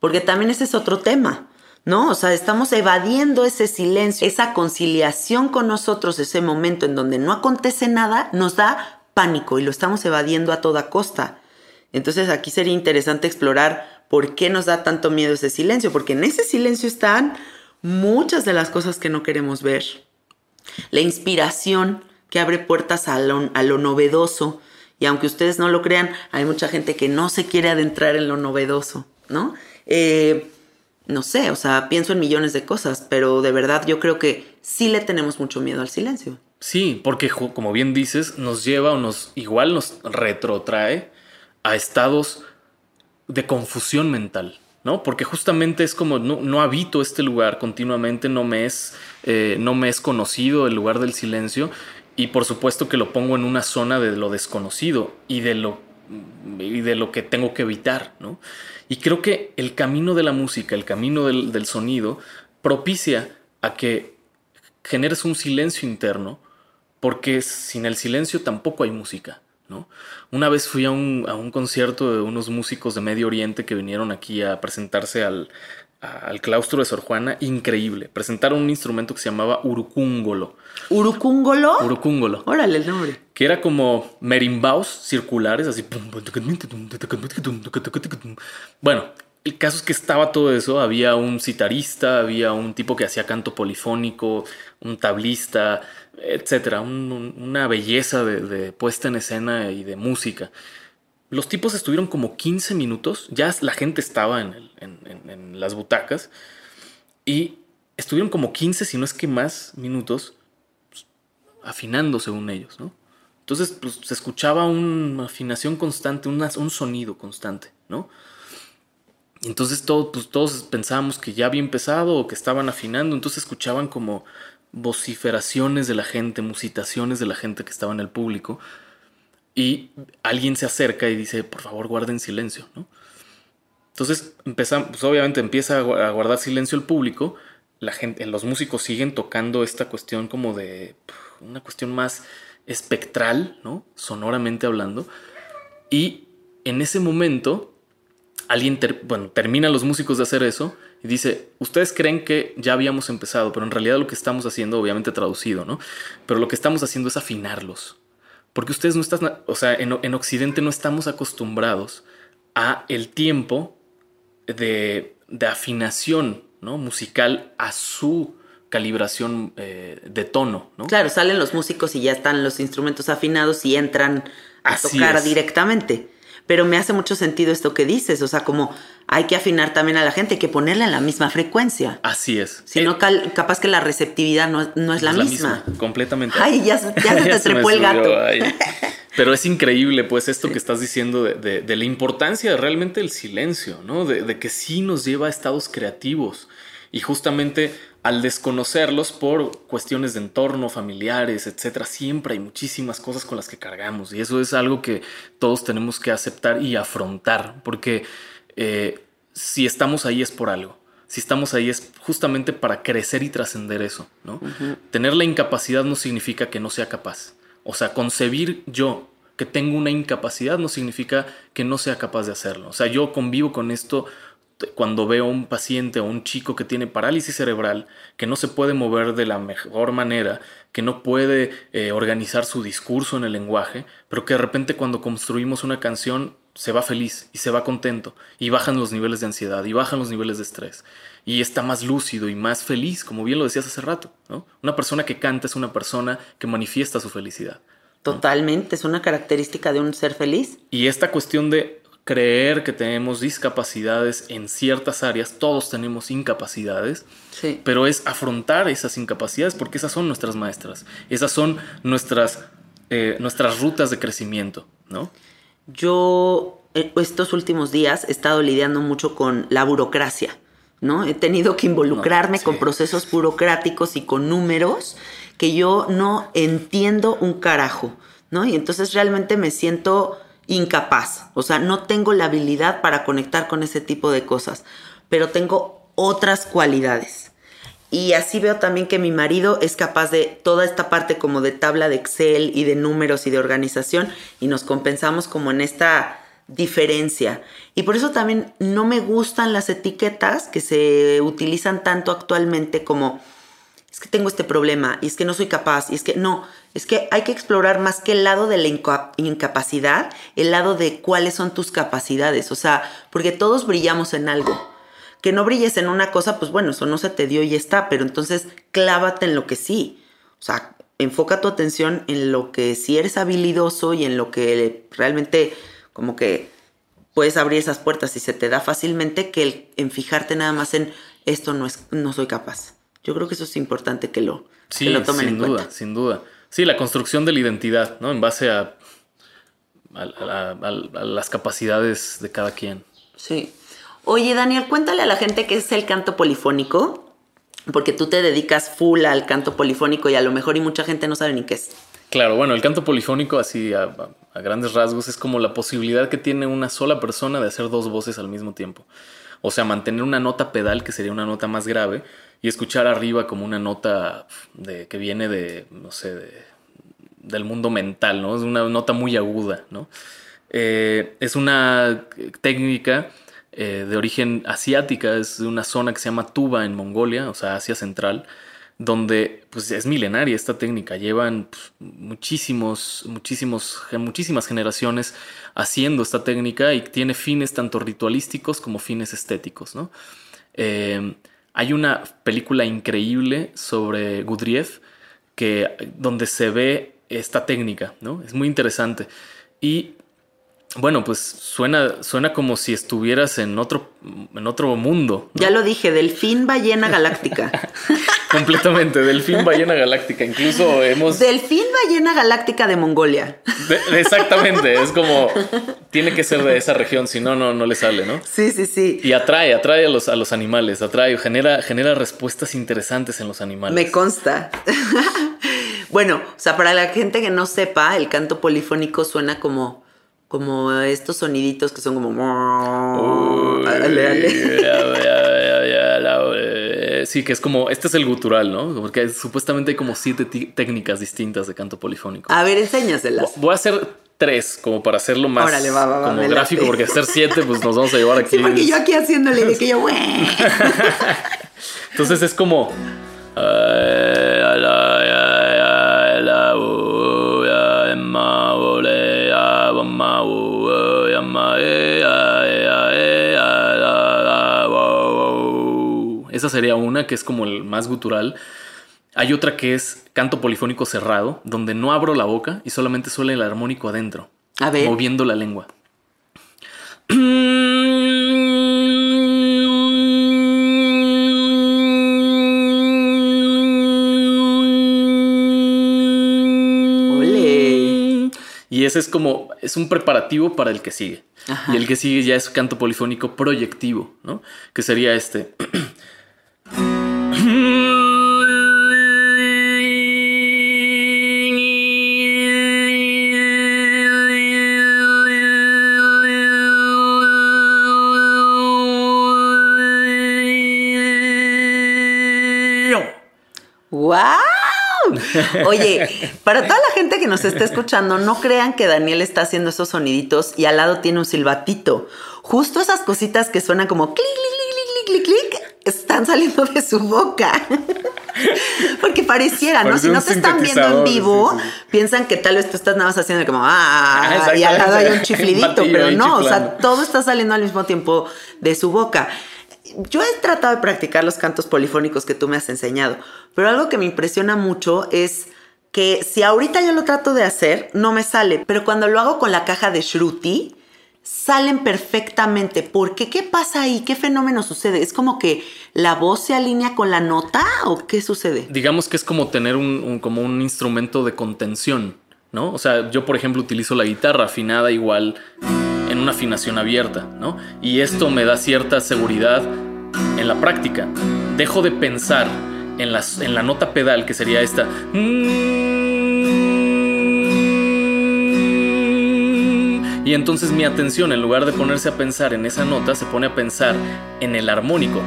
Porque también ese es otro tema, ¿no? O sea, estamos evadiendo ese silencio, esa conciliación con nosotros, ese momento en donde no acontece nada, nos da pánico y lo estamos evadiendo a toda costa. Entonces aquí sería interesante explorar por qué nos da tanto miedo ese silencio, porque en ese silencio están muchas de las cosas que no queremos ver la inspiración que abre puertas a lo, novedoso. Y aunque ustedes no lo crean, hay mucha gente que no se quiere adentrar en lo novedoso, ¿no? Eh, no sé, o sea, pienso en millones de cosas, pero de verdad yo creo que sí le tenemos mucho miedo al silencio. Sí, porque como bien dices, nos lleva o nos igual nos retrotrae a estados de confusión mental, ¿no? Porque justamente es como no, no habito este lugar continuamente, no me es eh, no me es conocido el lugar del silencio y por supuesto que lo pongo en una zona de lo desconocido y de lo y de lo que tengo que evitar, ¿no? Y creo que el camino de la música, el camino del, del sonido, propicia a que generes un silencio interno, porque sin el silencio tampoco hay música, ¿no? Una vez fui a un, a un concierto de unos músicos de Medio Oriente que vinieron aquí a presentarse al, al claustro de Sor Juana, increíble. Presentaron un instrumento que se llamaba urucúngolo. ¿Urucúngolo? Urucúngolo Órale el nombre. que era como merimbaos circulares, así. Bueno, el caso es que estaba todo eso. Había un citarista, había un tipo que hacía canto polifónico, un tablista, etcétera. Un- un- una belleza de, de puesta en escena y de música. Los tipos estuvieron como 15 minutos, ya la gente estaba en, las butacas y estuvieron como 15, si no es que más minutos, pues, afinando según ellos, ¿no? Entonces, pues se escuchaba una afinación constante, un sonido constante, ¿no? Entonces pues, todos pensábamos que ya había empezado o que estaban afinando, entonces escuchaban como vociferaciones de la gente, musitaciones de la gente que estaba en el público, y alguien se acerca y dice, por favor, guarden silencio, ¿no? Entonces, pues obviamente empieza a gu- a guardar silencio el público, la gente, los músicos siguen tocando esta cuestión como de una cuestión más espectral, ¿no? Sonoramente hablando. Y en ese momento, alguien, ter- bueno, termina los músicos de hacer eso y dice, ustedes creen que ya habíamos empezado, pero en realidad lo que estamos haciendo, obviamente traducido, ¿no? Pero lo que estamos haciendo es afinarlos. Porque ustedes no están, o sea, en, en Occidente no estamos acostumbrados a el tiempo de de afinación ¿no? musical a su calibración eh, de tono. ¿no? Claro, salen los músicos y ya están los instrumentos afinados y entran a Así tocar es. directamente. Pero me hace mucho sentido esto que dices, o sea, como hay que afinar también a la gente, hay que ponerla en la misma frecuencia. Así es. Si Eh, no, cal- capaz que la receptividad no, no es la, misma. Completamente. Ay, ya, [LAUGHS] se- ya se te trepó el gato. [LAUGHS] Pero es increíble, pues, esto que estás diciendo de, de- de la importancia realmente del silencio, ¿no? De, de que sí nos lleva a estados creativos. Y justamente al desconocerlos por cuestiones de entorno, familiares, etcétera, siempre hay muchísimas cosas con las que cargamos. Y eso es algo que todos tenemos que aceptar y afrontar. Porque eh, si estamos ahí es por algo. Si estamos ahí es justamente para crecer y trascender eso, ¿no? Tener la incapacidad no significa que no sea capaz. O sea, concebir yo que tengo una incapacidad no significa que no sea capaz de hacerlo. O sea, yo convivo con esto cuando veo a un paciente o un chico que tiene parálisis cerebral, que no se puede mover de la mejor manera, que no puede eh, organizar su discurso en el lenguaje, pero que de repente cuando construimos una canción se va feliz y se va contento y bajan los niveles de ansiedad y bajan los niveles de estrés y está más lúcido y más feliz, como bien lo decías hace rato, ¿no? Una persona que canta es una persona que manifiesta su felicidad. Totalmente, es una característica de un ser feliz. Y esta cuestión de creer que tenemos discapacidades en ciertas áreas, todos tenemos incapacidades, Sí. pero es afrontar esas incapacidades porque esas son nuestras maestras, esas son nuestras, eh, nuestras rutas de crecimiento, ¿no? Yo eh, estos últimos días he estado lidiando mucho con la burocracia, ¿no? He tenido que involucrarme No, con procesos burocráticos y con números que yo no entiendo un carajo, ¿no? Y entonces realmente me siento incapaz, o sea, no tengo la habilidad para conectar con ese tipo de cosas, pero tengo otras cualidades. Y así veo también que mi marido es capaz de toda esta parte como de tabla de Excel y de números y de organización y nos compensamos como en esta diferencia. Y por eso también no me gustan las etiquetas que se utilizan tanto actualmente como es que tengo este problema y es que no soy capaz y es que no, es que hay que explorar más que el lado de la inca- incapacidad, el lado de cuáles son tus capacidades, o sea, porque todos brillamos en algo. Que no brilles en una cosa, pues bueno, eso no se te dio y está, pero entonces clávate en lo que sí. O sea, enfoca tu atención en lo que sí eres habilidoso y en lo que realmente como que puedes abrir esas puertas y se te da fácilmente que el, en fijarte nada más en esto no es no soy capaz. Yo creo que eso es importante que lo, Sí, que lo tomen sin en duda, cuenta. sin duda. Sí, la construcción de la identidad, ¿no? En base a, a- a- a- a las capacidades de cada quien. Sí. Oye, Daniel, cuéntale a la gente qué es el canto polifónico, porque tú te dedicas full al canto polifónico y a lo mejor y mucha gente no sabe ni qué es. Claro, bueno, el canto polifónico, así a, a- a grandes rasgos, es como la posibilidad que tiene una sola persona de hacer dos voces al mismo tiempo. O sea, mantener una nota pedal, que sería una nota más grave, y escuchar arriba como una nota de, que viene de, no sé, de- del mundo mental, ¿no? Es una nota muy aguda, ¿no? Eh, es una técnica eh, de origen asiática, es de una zona que se llama Tuba en Mongolia, o sea, Asia Central, donde pues es milenaria esta técnica, llevan pues, muchísimos, muchísimos, muchísimas generaciones haciendo esta técnica y tiene fines tanto ritualísticos como fines estéticos, ¿no? Eh, hay una película increíble sobre Gudriev que, donde se ve esta técnica, ¿no? Es muy interesante. Y bueno, pues suena, suena como si estuvieras en otro, en otro mundo. ¿no? Ya lo dije, delfín ballena galáctica. [LAUGHS] Completamente, delfín ballena galáctica. Incluso hemos. delfín ballena galáctica de Mongolia. de- exactamente, es como. Tiene que ser de esa región, si no, no, no le sale, ¿no? Sí, sí, sí. Y atrae, atrae a los, a los animales, atrae, genera, genera respuestas interesantes en los animales. Me consta. [LAUGHS] bueno, o sea, para la gente que no sepa, el canto polifónico suena como, como estos soniditos que son como... [LAUGHS] Ale, ale. Sí, que es como, este es el gutural, ¿no? Porque supuestamente hay como siete técnicas distintas de canto polifónico. A ver, enséñaselas. Voy a hacer tres, como para hacerlo más Órale, va, va, va, como gráfico, porque hacer siete, pues nos vamos a llevar aquí. Sí, porque yo aquí haciéndole de que yo... "Güey". [LAUGHS] Entonces es como. Esa sería una que es como el más gutural. Hay otra que es canto polifónico cerrado, donde no abro la boca y solamente suena el armónico adentro, A ver. moviendo la lengua. [CLEARS THROAT] ese es como, es un preparativo para el que sigue. Ajá. Y el que sigue ya es canto polifónico proyectivo, ¿no? Que sería este. ¡Wow! [LAUGHS] Oye, para toda la gente que nos está escuchando, no crean que Daniel está haciendo esos soniditos y al lado tiene un silbatito. Justo esas cositas que suenan como clic, clic, clic, clic, clic, clic, están saliendo de su boca. [LAUGHS] Porque pareciera, ¿no? Parece si no te están viendo en vivo, sí, sí. piensan que tal vez tú estás nada más haciendo como ah, y al lado hay un [LAUGHS] chiflidito, pero no, o sea, todo está saliendo al mismo tiempo de su boca. Yo he tratado de practicar los cantos polifónicos que tú me has enseñado, pero algo que me impresiona mucho es que si ahorita yo lo trato de hacer, no me sale, pero cuando lo hago con la caja de Shruti, salen perfectamente. ¿Por qué? ¿Qué pasa ahí? ¿Qué fenómeno sucede? ¿Es como que la voz se alinea con la nota o qué sucede? Digamos que es como tener un, un- como un instrumento de contención, ¿no? O sea, yo por ejemplo utilizo la guitarra afinada igual una afinación abierta, ¿no? Y esto me da cierta seguridad en la práctica. Dejo de pensar en, en la nota pedal que sería esta. Y entonces mi atención, en lugar de ponerse a pensar en esa nota, se pone a pensar en el armónico.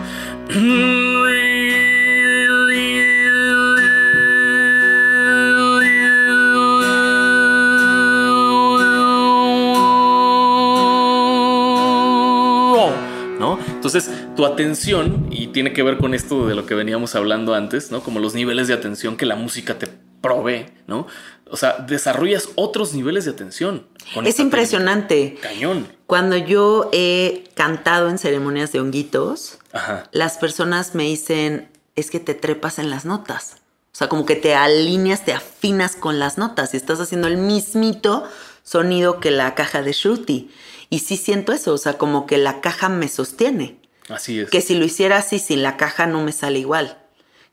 Entonces, tu atención, y tiene que ver con esto de lo que veníamos hablando antes, ¿no? Como los niveles de atención que la música te provee, ¿no? O sea, desarrollas otros niveles de atención. con Es impresionante. técnica. Cañón. Cuando yo he cantado en ceremonias de honguitos, Ajá. las personas me dicen, es que te trepas en las notas. O sea, como que te alineas, te afinas con las notas y estás haciendo el mismito sonido que la caja de Shruti. Y sí siento eso, o sea, como que la caja me sostiene. Así es. Que si lo hiciera así sin la caja no me sale igual.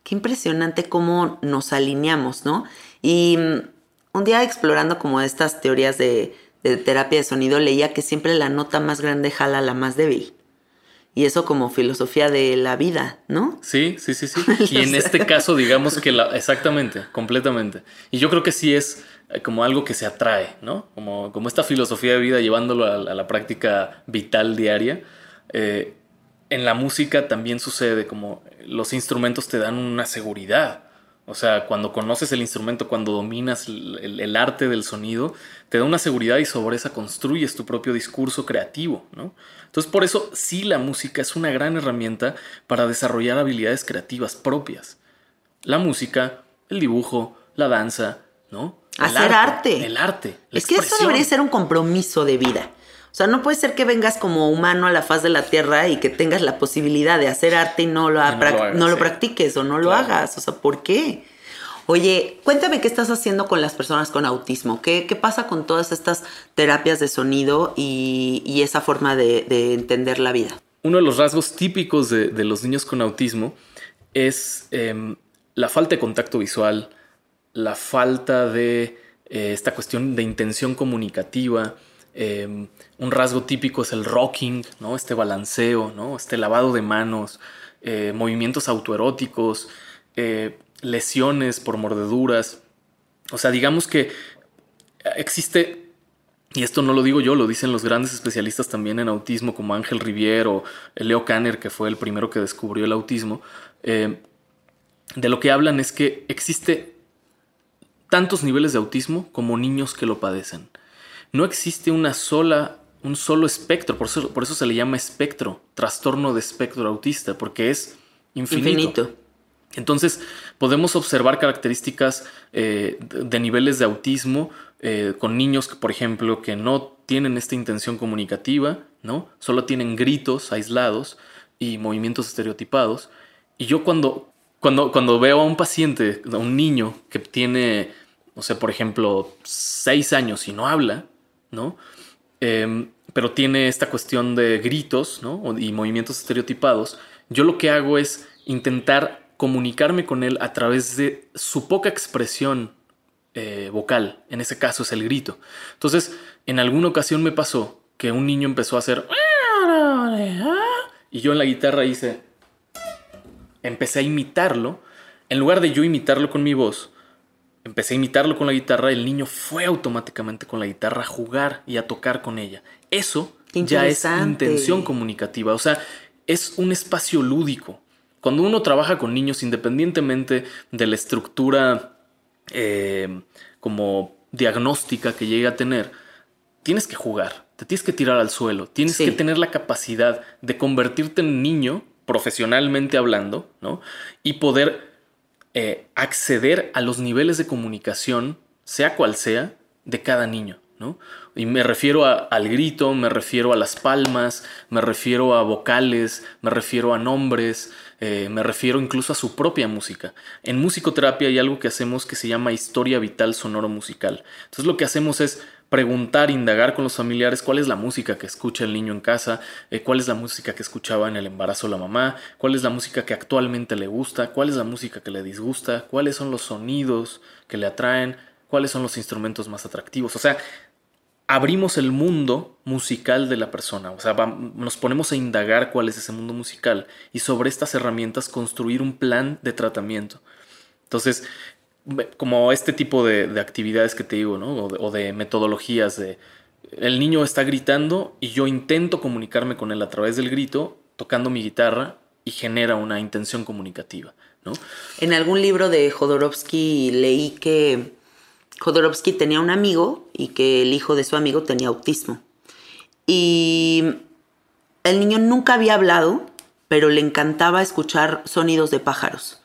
Qué impresionante cómo nos alineamos, ¿no? Y mm, un día explorando como estas teorías de, de terapia de sonido, leía que siempre la nota más grande jala a la más débil. Y eso como filosofía de la vida, ¿no? Sí, sí, sí, sí. [LAUGHS] Y en este caso, digamos que la. Exactamente, completamente. Y yo creo que sí es eh, como algo que se atrae, ¿no? Como, como esta filosofía de vida llevándolo a, a la práctica vital diaria. Eh, en la música también sucede como los instrumentos te dan una seguridad. O sea, cuando conoces el instrumento, cuando dominas el, el- el arte del sonido, te da una seguridad y sobre esa construyes tu propio discurso creativo, ¿no? Entonces, por eso sí la música es una gran herramienta para desarrollar habilidades creativas propias. La música, el dibujo, la danza, ¿no? El Hacer arte. El arte. la Es que eso debería ser un compromiso de vida. O sea, no puede ser que vengas como humano a la faz de la tierra y que tengas la posibilidad de hacer arte y no lo, Y no lo hagas, no lo sí. practiques o no lo Claro. hagas. O sea, ¿por qué? Oye, cuéntame qué estás haciendo con las personas con autismo. ¿Qué, qué pasa con todas estas terapias de sonido y, y esa forma de, de entender la vida? Uno de los rasgos típicos de, de los niños con autismo es em, la falta de contacto visual, la falta de eh, esta cuestión de intención comunicativa. em, un rasgo típico es el rocking, ¿no? Este balanceo, ¿no? Este lavado de manos, eh, movimientos autoeróticos, eh, lesiones por mordeduras. O sea, digamos que existe y esto no lo digo yo, lo dicen los grandes especialistas también en autismo, como Ángel Rivier o Leo Kanner, que fue el primero que descubrió el autismo. Eh, de lo que hablan es que existe tantos niveles de autismo como niños que lo padecen. No existe una sola, un solo espectro, por eso, por eso se le llama espectro, trastorno de espectro autista, porque es infinito. Infinito. Entonces, podemos observar características eh, de niveles de autismo eh, con niños que, por ejemplo, que no tienen esta intención comunicativa, ¿no? Solo tienen gritos aislados y movimientos estereotipados. Y yo cuando, cuando, cuando veo a un paciente, a un niño que tiene, no sé, por ejemplo, seis años y no habla, ¿no? Em, pero tiene esta cuestión de gritos, ¿no? Y movimientos estereotipados, yo lo que hago es intentar comunicarme con él a través de su poca expresión eh, vocal. En ese caso es el grito. Entonces, en alguna ocasión me pasó que un niño empezó a hacer... Y yo en la guitarra hice... Empecé a imitarlo. En lugar de yo imitarlo con mi voz, empecé a imitarlo con la guitarra. El niño fue automáticamente con la guitarra a jugar y a tocar con ella. Eso ya es intención comunicativa. O sea, es un espacio lúdico. Cuando uno trabaja con niños, independientemente de la estructura eh, como diagnóstica que llegue a tener, tienes que jugar, te tienes que tirar al suelo, tienes que tener la capacidad de convertirte en niño, profesionalmente hablando, ¿no? Y poder eh, acceder a los niveles de comunicación, sea cual sea, de cada niño. ¿no? Y me refiero al grito, me refiero a las palmas, me refiero a vocales, me refiero a nombres, eh, me refiero incluso a su propia música. En musicoterapia hay algo que hacemos que se llama historia vital sonoro musical. Entonces lo que hacemos es preguntar, indagar con los familiares cuál es la música que escucha el niño en casa, eh, cuál es la música que escuchaba en el embarazo la mamá, cuál es la música que actualmente le gusta, cuál es la música que le disgusta, cuáles son los sonidos que le atraen, cuáles son los instrumentos más atractivos. O sea, abrimos el mundo musical de la persona, o sea, nos ponemos a indagar cuál es ese mundo musical y sobre estas herramientas construir un plan de tratamiento. Entonces, como este tipo de, actividades que te digo, ¿no? O de, metodologías. El niño está gritando y yo intento comunicarme con él a través del grito, tocando mi guitarra y genera una intención comunicativa, ¿no? En algún libro de Jodorowsky leí que Jodorowsky tenía un amigo y que el hijo de su amigo tenía autismo. Y el niño nunca había hablado, pero le encantaba escuchar sonidos de pájaros.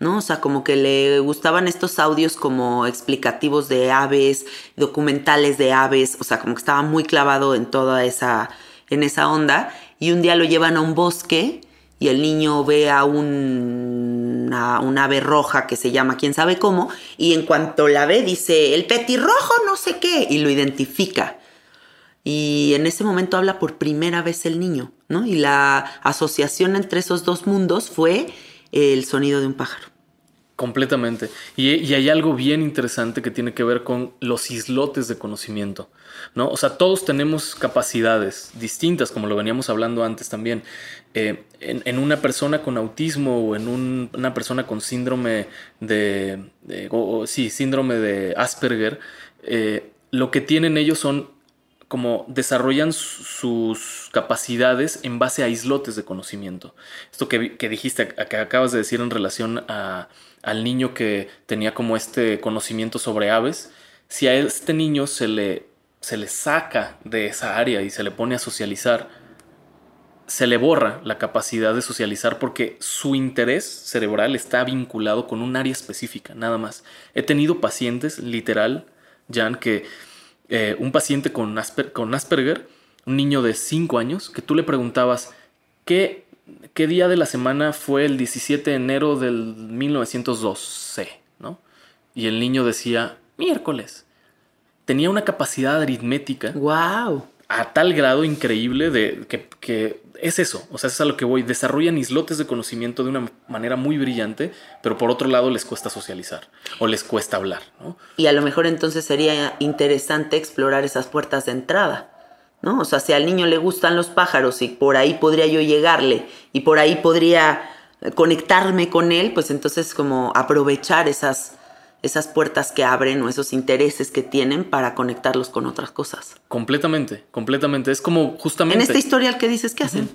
¿No? O sea, como que le gustaban estos audios como explicativos de aves, documentales de aves, o sea, como que estaba muy clavado en toda esa, en esa onda. Y un día lo llevan a un bosque y el niño ve a un, una, ave roja que se llama quién sabe cómo, y en cuanto la ve dice, el petirrojo no sé qué, y lo identifica. Y en ese momento habla por primera vez el niño, ¿no? Y la asociación entre esos dos mundos fue el sonido de un pájaro. Completamente. Y, hay algo bien interesante que tiene que ver con los islotes de conocimiento, ¿no? O sea, todos tenemos capacidades distintas, como lo veníamos hablando antes también. Eh, en, una persona con autismo o en una persona con síndrome de, sí, síndrome de Asperger, eh, lo que tienen ellos son como desarrollan sus capacidades en base a islotes de conocimiento. Esto que, que dijiste, que acabas de decir en relación a, al niño que tenía como este conocimiento sobre aves, si a este niño se le, se le saca de esa área y se le pone a socializar, se le borra la capacidad de socializar porque su interés cerebral está vinculado con un área específica, nada más. He tenido pacientes, literal, Jan, que eh, un paciente con, con Asperger, un niño de 5 años, que tú le preguntabas, ¿qué, ¿qué día de la semana fue el 17 de enero del 1912? ¿no? Y el niño decía, miércoles. Tenía una capacidad aritmética. ¡Wow! A tal grado increíble de que es eso, o sea, es a lo que voy. Desarrollan islotes de conocimiento de una manera muy brillante, pero por otro lado les cuesta socializar o les cuesta hablar, ¿no? Y a lo mejor entonces sería interesante explorar esas puertas de entrada, ¿no? O sea, si al niño le gustan los pájaros y por ahí podría yo llegarle y por ahí podría conectarme con él, pues entonces como aprovechar esas esas puertas que abren o esos intereses que tienen para conectarlos con otras cosas. Completamente, completamente. Es como justamente... En este historial que dices que hacen.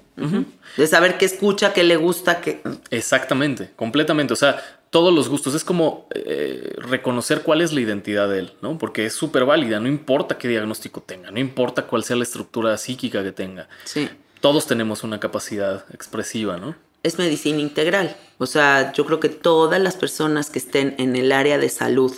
De saber qué escucha, qué le gusta, qué... Exactamente, completamente. O sea, todos los gustos. Es como eh, reconocer cuál es la identidad de él, ¿no? Porque es súper válida. No importa qué diagnóstico tenga, no importa cuál sea la estructura psíquica que tenga. Sí. Todos tenemos una capacidad expresiva, ¿no? Es medicina integral. O sea, yo creo que todas las personas que estén en el área de salud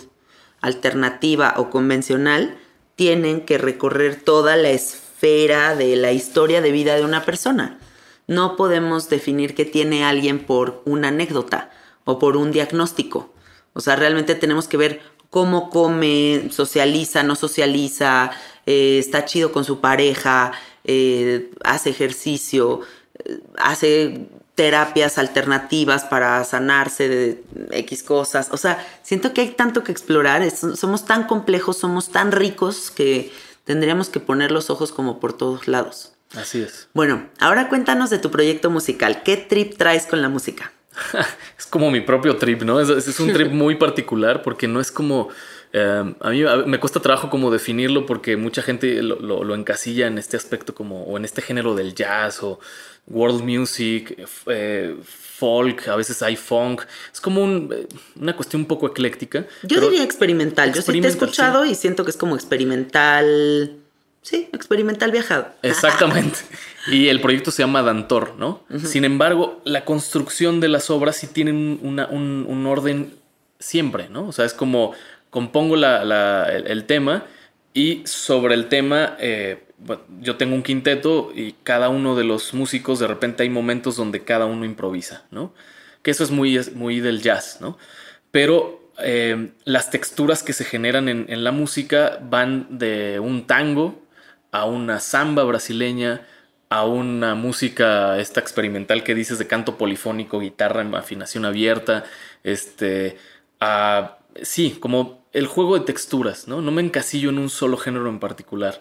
alternativa o convencional tienen que recorrer toda la esfera de la historia de vida de una persona. No podemos definir qué tiene alguien por una anécdota o por un diagnóstico. O sea, realmente tenemos que ver cómo come, socializa, no socializa, eh, está chido con su pareja, eh, hace ejercicio, eh, hace terapias alternativas para sanarse de X cosas. O sea, siento que hay tanto que explorar, somos tan complejos, somos tan ricos que tendríamos que poner los ojos como por todos lados. Así es. Bueno, ahora cuéntanos de tu proyecto musical. ¿Qué trip traes con la música? [LAUGHS] es como mi propio trip, ¿no? Es, un trip muy particular porque no es como... Eh, a mí me cuesta trabajo como definirlo porque mucha gente lo, encasilla en este aspecto como, o en este género del jazz o world music, eh, folk, a veces hay funk. Es como una cuestión un poco ecléctica. Yo diría experimental. Yo sí te he escuchado y siento que es como experimental Sí, experimental viajado. Exactamente. [LAUGHS] y el proyecto se llama Dantor, ¿no? Sin embargo, la construcción de las obras sí tiene un, orden siempre, ¿no? O sea, es como compongo el, tema y sobre el tema eh, yo tengo un quinteto y cada uno de los músicos de repente hay momentos donde cada uno improvisa, ¿no? Que eso es muy, muy del jazz, ¿no? Pero eh, las texturas que se generan en la música van de un tango a una samba brasileña, a una música esta experimental que dices de canto polifónico, guitarra en afinación abierta, este, a, sí, como el juego de texturas, ¿no? No me encasillo en un solo género en particular.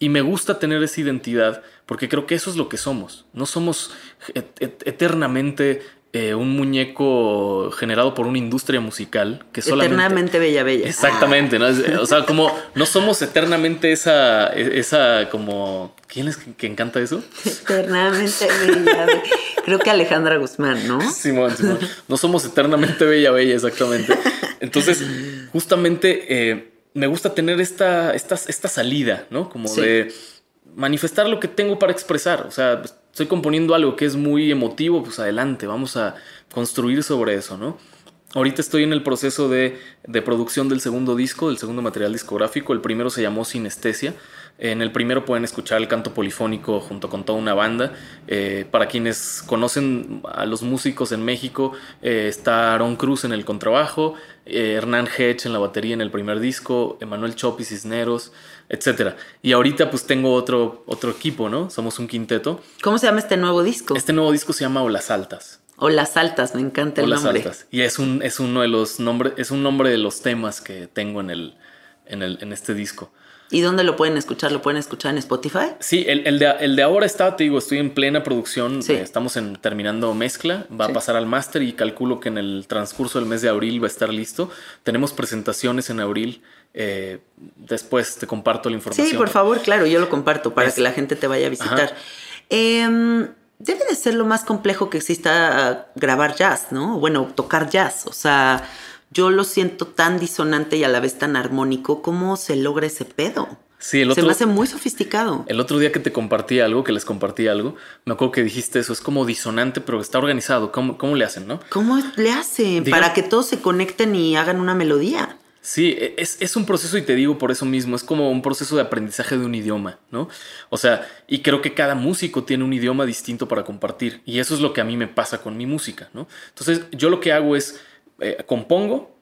Y me gusta tener esa identidad porque creo que eso es lo que somos. No somos eternamente eh, un muñeco generado por una industria musical que solamente... Eternamente bella, bella. Exactamente, ¿no? O sea, como no somos eternamente esa, esa como... ¿Quién es que, encanta eso? Eternamente bella, bella. Creo que Alejandra Guzmán, ¿no? Simón, Simón. No somos eternamente bella, bella, exactamente. Entonces, justamente eh, me gusta tener esta, esta, esta salida, ¿no? Como de manifestar lo que tengo para expresar. O sea, estoy componiendo algo que es muy emotivo, pues adelante, vamos a construir sobre eso, ¿no? Ahorita estoy en el proceso de, producción del segundo disco, del segundo material discográfico. El primero se llamó Sinestesia. En el primero pueden escuchar el canto polifónico junto con toda una banda. Eh, para quienes conocen a los músicos en México, eh, está Aaron Cruz en el contrabajo, eh, Hernán Hedge en la batería en el primer disco, Emanuel Chopi Cisneros, etc. Y ahorita pues tengo otro, otro equipo, ¿no? Somos un quinteto. ¿Cómo se llama este nuevo disco? Este nuevo disco se llama Olas Altas. O las altas, me encanta el o nombre. Las altas. Y es un, es uno de los nombres, es un nombre de los temas que tengo en el, en el, en este disco. ¿Y dónde lo pueden escuchar? ¿Lo pueden escuchar en Spotify? Sí, el, el, de, el de, ahora está, te digo, estoy en plena producción, eh, estamos en, terminando mezcla, va a pasar al máster y calculo que en el transcurso del mes de abril va a estar listo. Tenemos presentaciones en abril, eh, después te comparto la información. Sí, por favor, claro, yo lo comparto para que la gente te vaya a visitar. Eh, debe de ser lo más complejo que exista grabar jazz, ¿no? Bueno, tocar jazz. O sea, yo lo siento tan disonante y a la vez tan armónico. ¿Cómo se logra ese pedo? Sí, el otro, se me hace muy sofisticado. El otro día que te compartí algo, que les compartí algo, me acuerdo que dijiste eso, es como disonante, pero está organizado. ¿Cómo, cómo le hacen, no? ¿Cómo le hacen? Para que todos se conecten y hagan una melodía. Sí, e, es, un proceso y te digo por eso mismo, es como un proceso de aprendizaje de un idioma, ¿no? O sea, y creo que cada músico tiene un idioma distinto para compartir y eso es lo que a mí me pasa con mi música, ¿no? Entonces yo lo que hago es, eh, compongo,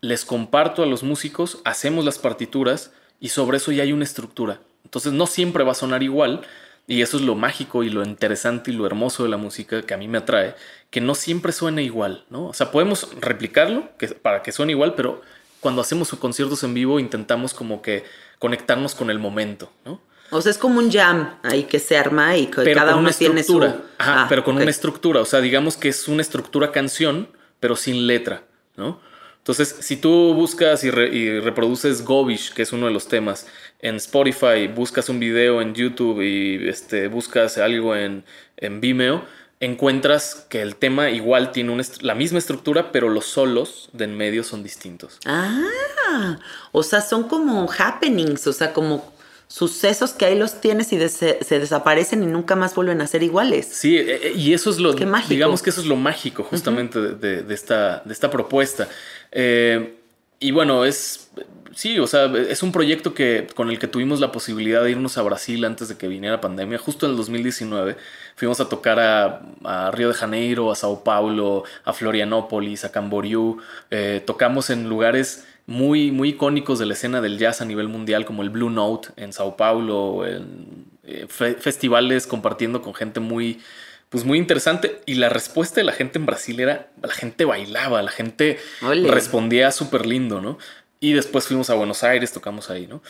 les comparto a los músicos, hacemos las partituras y sobre eso ya hay una estructura. Entonces no siempre va a sonar igual y eso es lo mágico y lo interesante y lo hermoso de la música que a mí me atrae, que no siempre suena igual, ¿no? O sea, podemos replicarlo que, para que suene igual, pero cuando hacemos conciertos en vivo intentamos como que conectarnos con el momento, ¿no? O sea, es como un jam ahí que se arma y que cada uno tiene su... Ajá, ah, pero con una estructura. O sea, digamos que es una estructura canción, pero sin letra, ¿no? Entonces, si tú buscas y, reproduces Gobish, que es uno de los temas, en Spotify, buscas un video en YouTube y este, buscas algo en, en Vimeo, encuentras que el tema igual tiene la misma estructura, pero los solos de en medio son distintos. Ah, o sea, son como happenings, o sea, como sucesos que ahí los tienes y se, desaparecen y nunca más vuelven a ser iguales. Sí, e, e, y eso es lo, digamos que eso es lo mágico justamente de, esta, de esta propuesta. Eh, y bueno, es, sí, o sea, es un proyecto que, con el que tuvimos la posibilidad de irnos a Brasil antes de que viniera la pandemia, justo en el 2019. Fuimos a tocar a, Río de Janeiro, a Sao Paulo, a Florianópolis, a Camboriú. Eh, tocamos en lugares muy, muy icónicos de la escena del jazz a nivel mundial, como el Blue Note en Sao Paulo, en eh, festivales compartiendo con gente muy, pues muy interesante. Y la respuesta de la gente en Brasil era, la gente bailaba, la gente respondía súper lindo, ¿no? Y después fuimos a Buenos Aires, tocamos ahí, ¿no?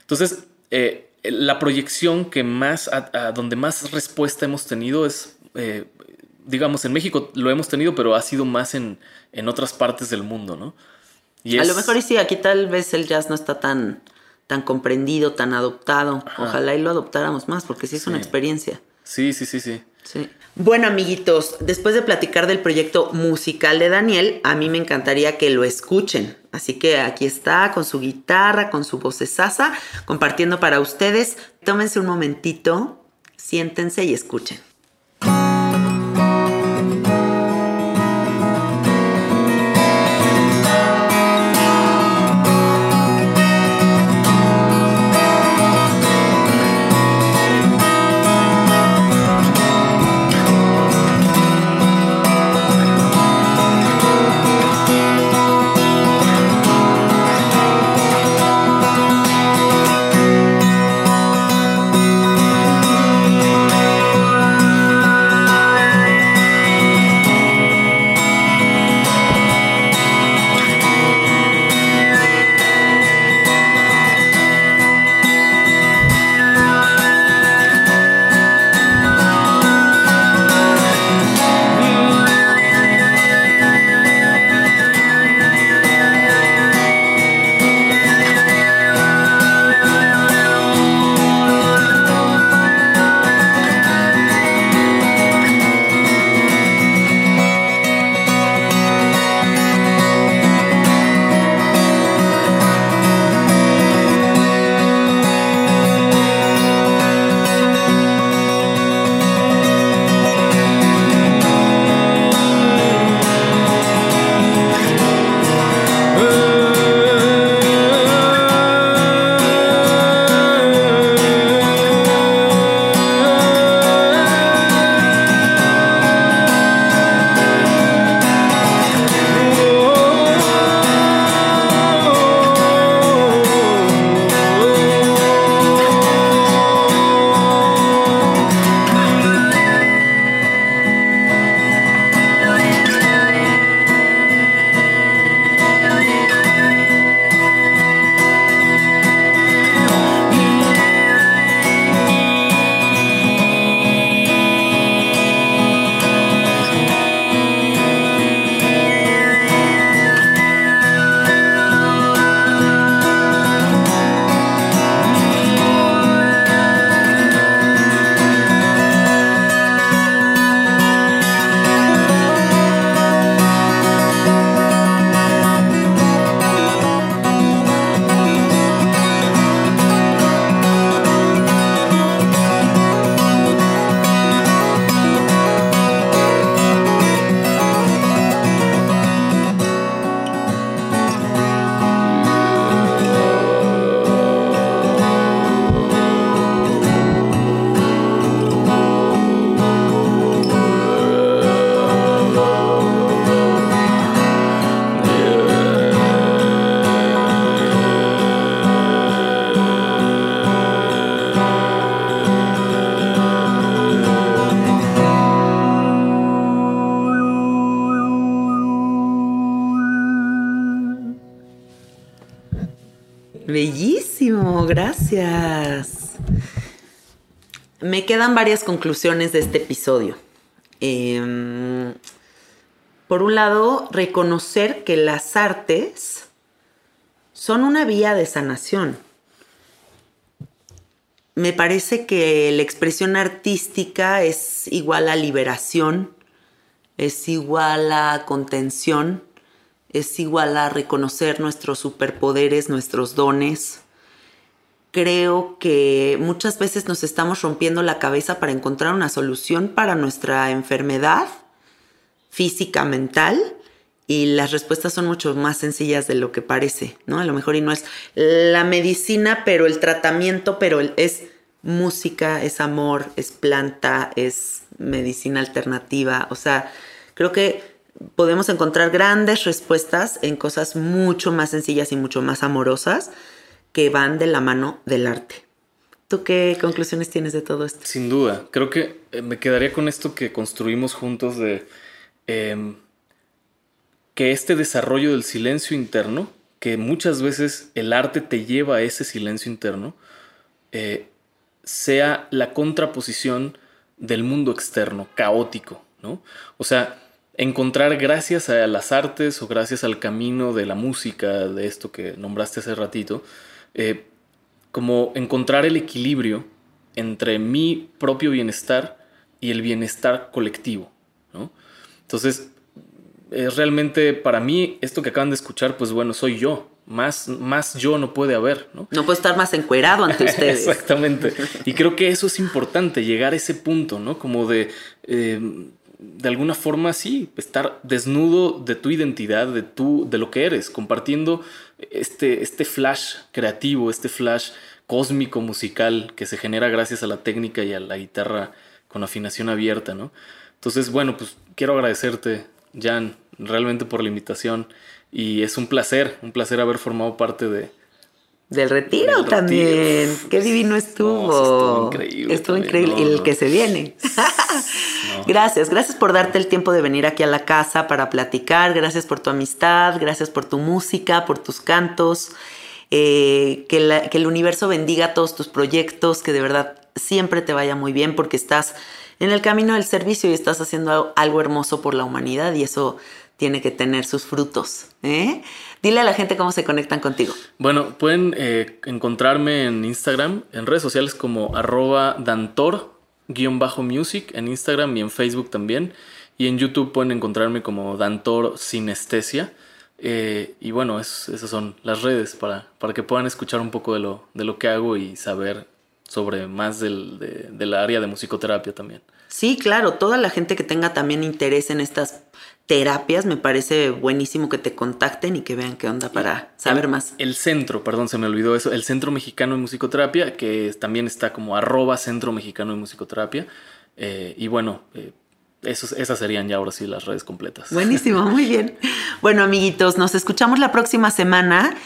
Entonces, eh, la proyección que más, a, donde más respuesta hemos tenido es, eh, digamos, en México lo hemos tenido, pero ha sido más en, en otras partes del mundo, ¿no? Y a lo mejor y sí, aquí tal vez el jazz no está tan, tan comprendido, tan adoptado. Ojalá y lo adoptáramos más, porque sí es una experiencia. Sí, sí, sí, sí. Sí. Bueno, amiguitos, después de platicar del proyecto musical de Daniel, a mí me encantaría que lo escuchen. Así que aquí está, con su guitarra, con su sasa, compartiendo para ustedes. Tómense un momentito, siéntense y escuchen. Bellísimo, gracias. Me quedan varias conclusiones de este episodio. Em, por un lado, reconocer que las artes son una vía de sanación. Me parece que la expresión artística es igual a liberación, es igual a contención, es igual a reconocer nuestros superpoderes, nuestros dones. Creo que muchas veces nos estamos rompiendo la cabeza para encontrar una solución para nuestra enfermedad física, mental, y las respuestas son mucho más sencillas de lo que parece, ¿no? A lo mejor y no es la medicina, pero el tratamiento, pero es música, es amor, es planta, es medicina alternativa, o sea, creo que podemos encontrar grandes respuestas en cosas mucho más sencillas y mucho más amorosas que van de la mano del arte. ¿Tú qué conclusiones tienes de todo esto? Sin duda, creo que eh, me quedaría con esto que construimos juntos de... Em, que este desarrollo del silencio interno, que muchas veces el arte te lleva a ese silencio interno, eh, sea la contraposición del mundo externo, caótico, ¿no? O sea, encontrar gracias a las artes o gracias al camino de la música, de esto que nombraste hace ratito, eh, como encontrar el equilibrio entre mi propio bienestar y el bienestar colectivo, ¿no? Entonces, es realmente para mí esto que acaban de escuchar, pues bueno, soy yo. Más, más yo no puede haber, ¿no? No puedo estar más encuerado ante [LAUGHS] ustedes. Exactamente. Y creo que eso es importante, llegar a ese punto, ¿no? Como de, eh, de alguna forma, sí, estar desnudo de tu identidad, de, tu, de lo que eres, compartiendo este, este flash creativo, este flash cósmico musical que se genera gracias a la técnica y a la guitarra con afinación abierta, ¿no? Entonces, bueno, pues quiero agradecerte Jan, realmente por la invitación. Y es un placer, un placer haber formado parte de... Del retiro también. Qué divino estuvo. estuvo increíble. Estuvo increíble. el que se viene. [LAUGHS] Gracias, gracias por darte el tiempo de venir aquí a la casa para platicar. Gracias por tu amistad, gracias por tu música, por tus cantos. Eh, que, que el universo bendiga todos tus proyectos, que de verdad siempre te vaya muy bien porque estás en el camino del servicio y estás haciendo algo hermoso por la humanidad y eso tiene que tener sus frutos. ¿eh? Dile a la gente cómo se conectan contigo. Bueno, pueden eh, encontrarme en Instagram, en redes sociales como arroba dantor-music, en Instagram y en Facebook también. Y en YouTube pueden encontrarme como Dantor Sinestesia. Eh, y bueno, esas son las redes para, para que puedan escuchar un poco de lo, de lo que hago y saber sobre más del, de, la área de musicoterapia también. Sí, claro, toda la gente que tenga también interés en estas terapias, me parece buenísimo que te contacten y que vean qué onda para saber más. El centro, perdón, se me olvidó eso, el Centro Mexicano de Musicoterapia, que también está como arroba Centro Mexicano de Musicoterapia. Eh, y bueno, eh, esas serían ya ahora sí las redes completas. Buenísimo, muy bien. [LAUGHS] Bueno, amiguitos, nos escuchamos la próxima semana.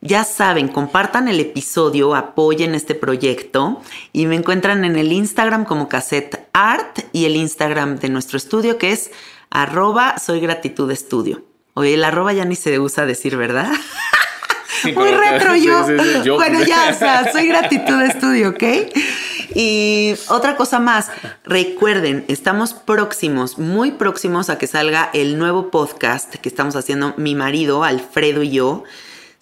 Ya saben, compartan el episodio, apoyen este proyecto y me encuentran en el Instagram como Cassette Art y el Instagram de nuestro estudio que es arroba soy gratitud estudio. Oye, el arroba ya ni se usa decir, ¿verdad? [LAUGHS] Muy retro yo. Bueno, ya, o sea, [LAUGHS] soy gratitud estudio, ¿ok? Y otra cosa más, recuerden, estamos próximos, muy próximos a que salga el nuevo podcast que estamos haciendo mi marido, Alfredo y yo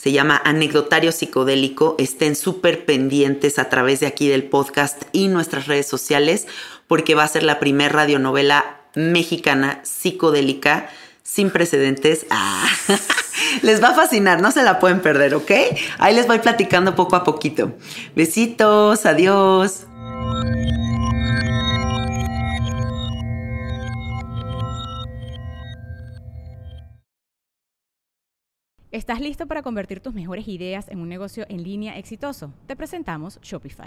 se llama Anecdotario Psicodélico. Estén súper pendientes a través de aquí del podcast y nuestras redes sociales porque va a ser la primera radionovela mexicana psicodélica sin precedentes. Ah, [LAUGHS] les va a fascinar, no se la pueden perder, ¿ok? Ahí les voy platicando poco a poquito. Besitos, adiós. ¿Estás listo para convertir tus mejores ideas en un negocio en línea exitoso? Te presentamos Shopify.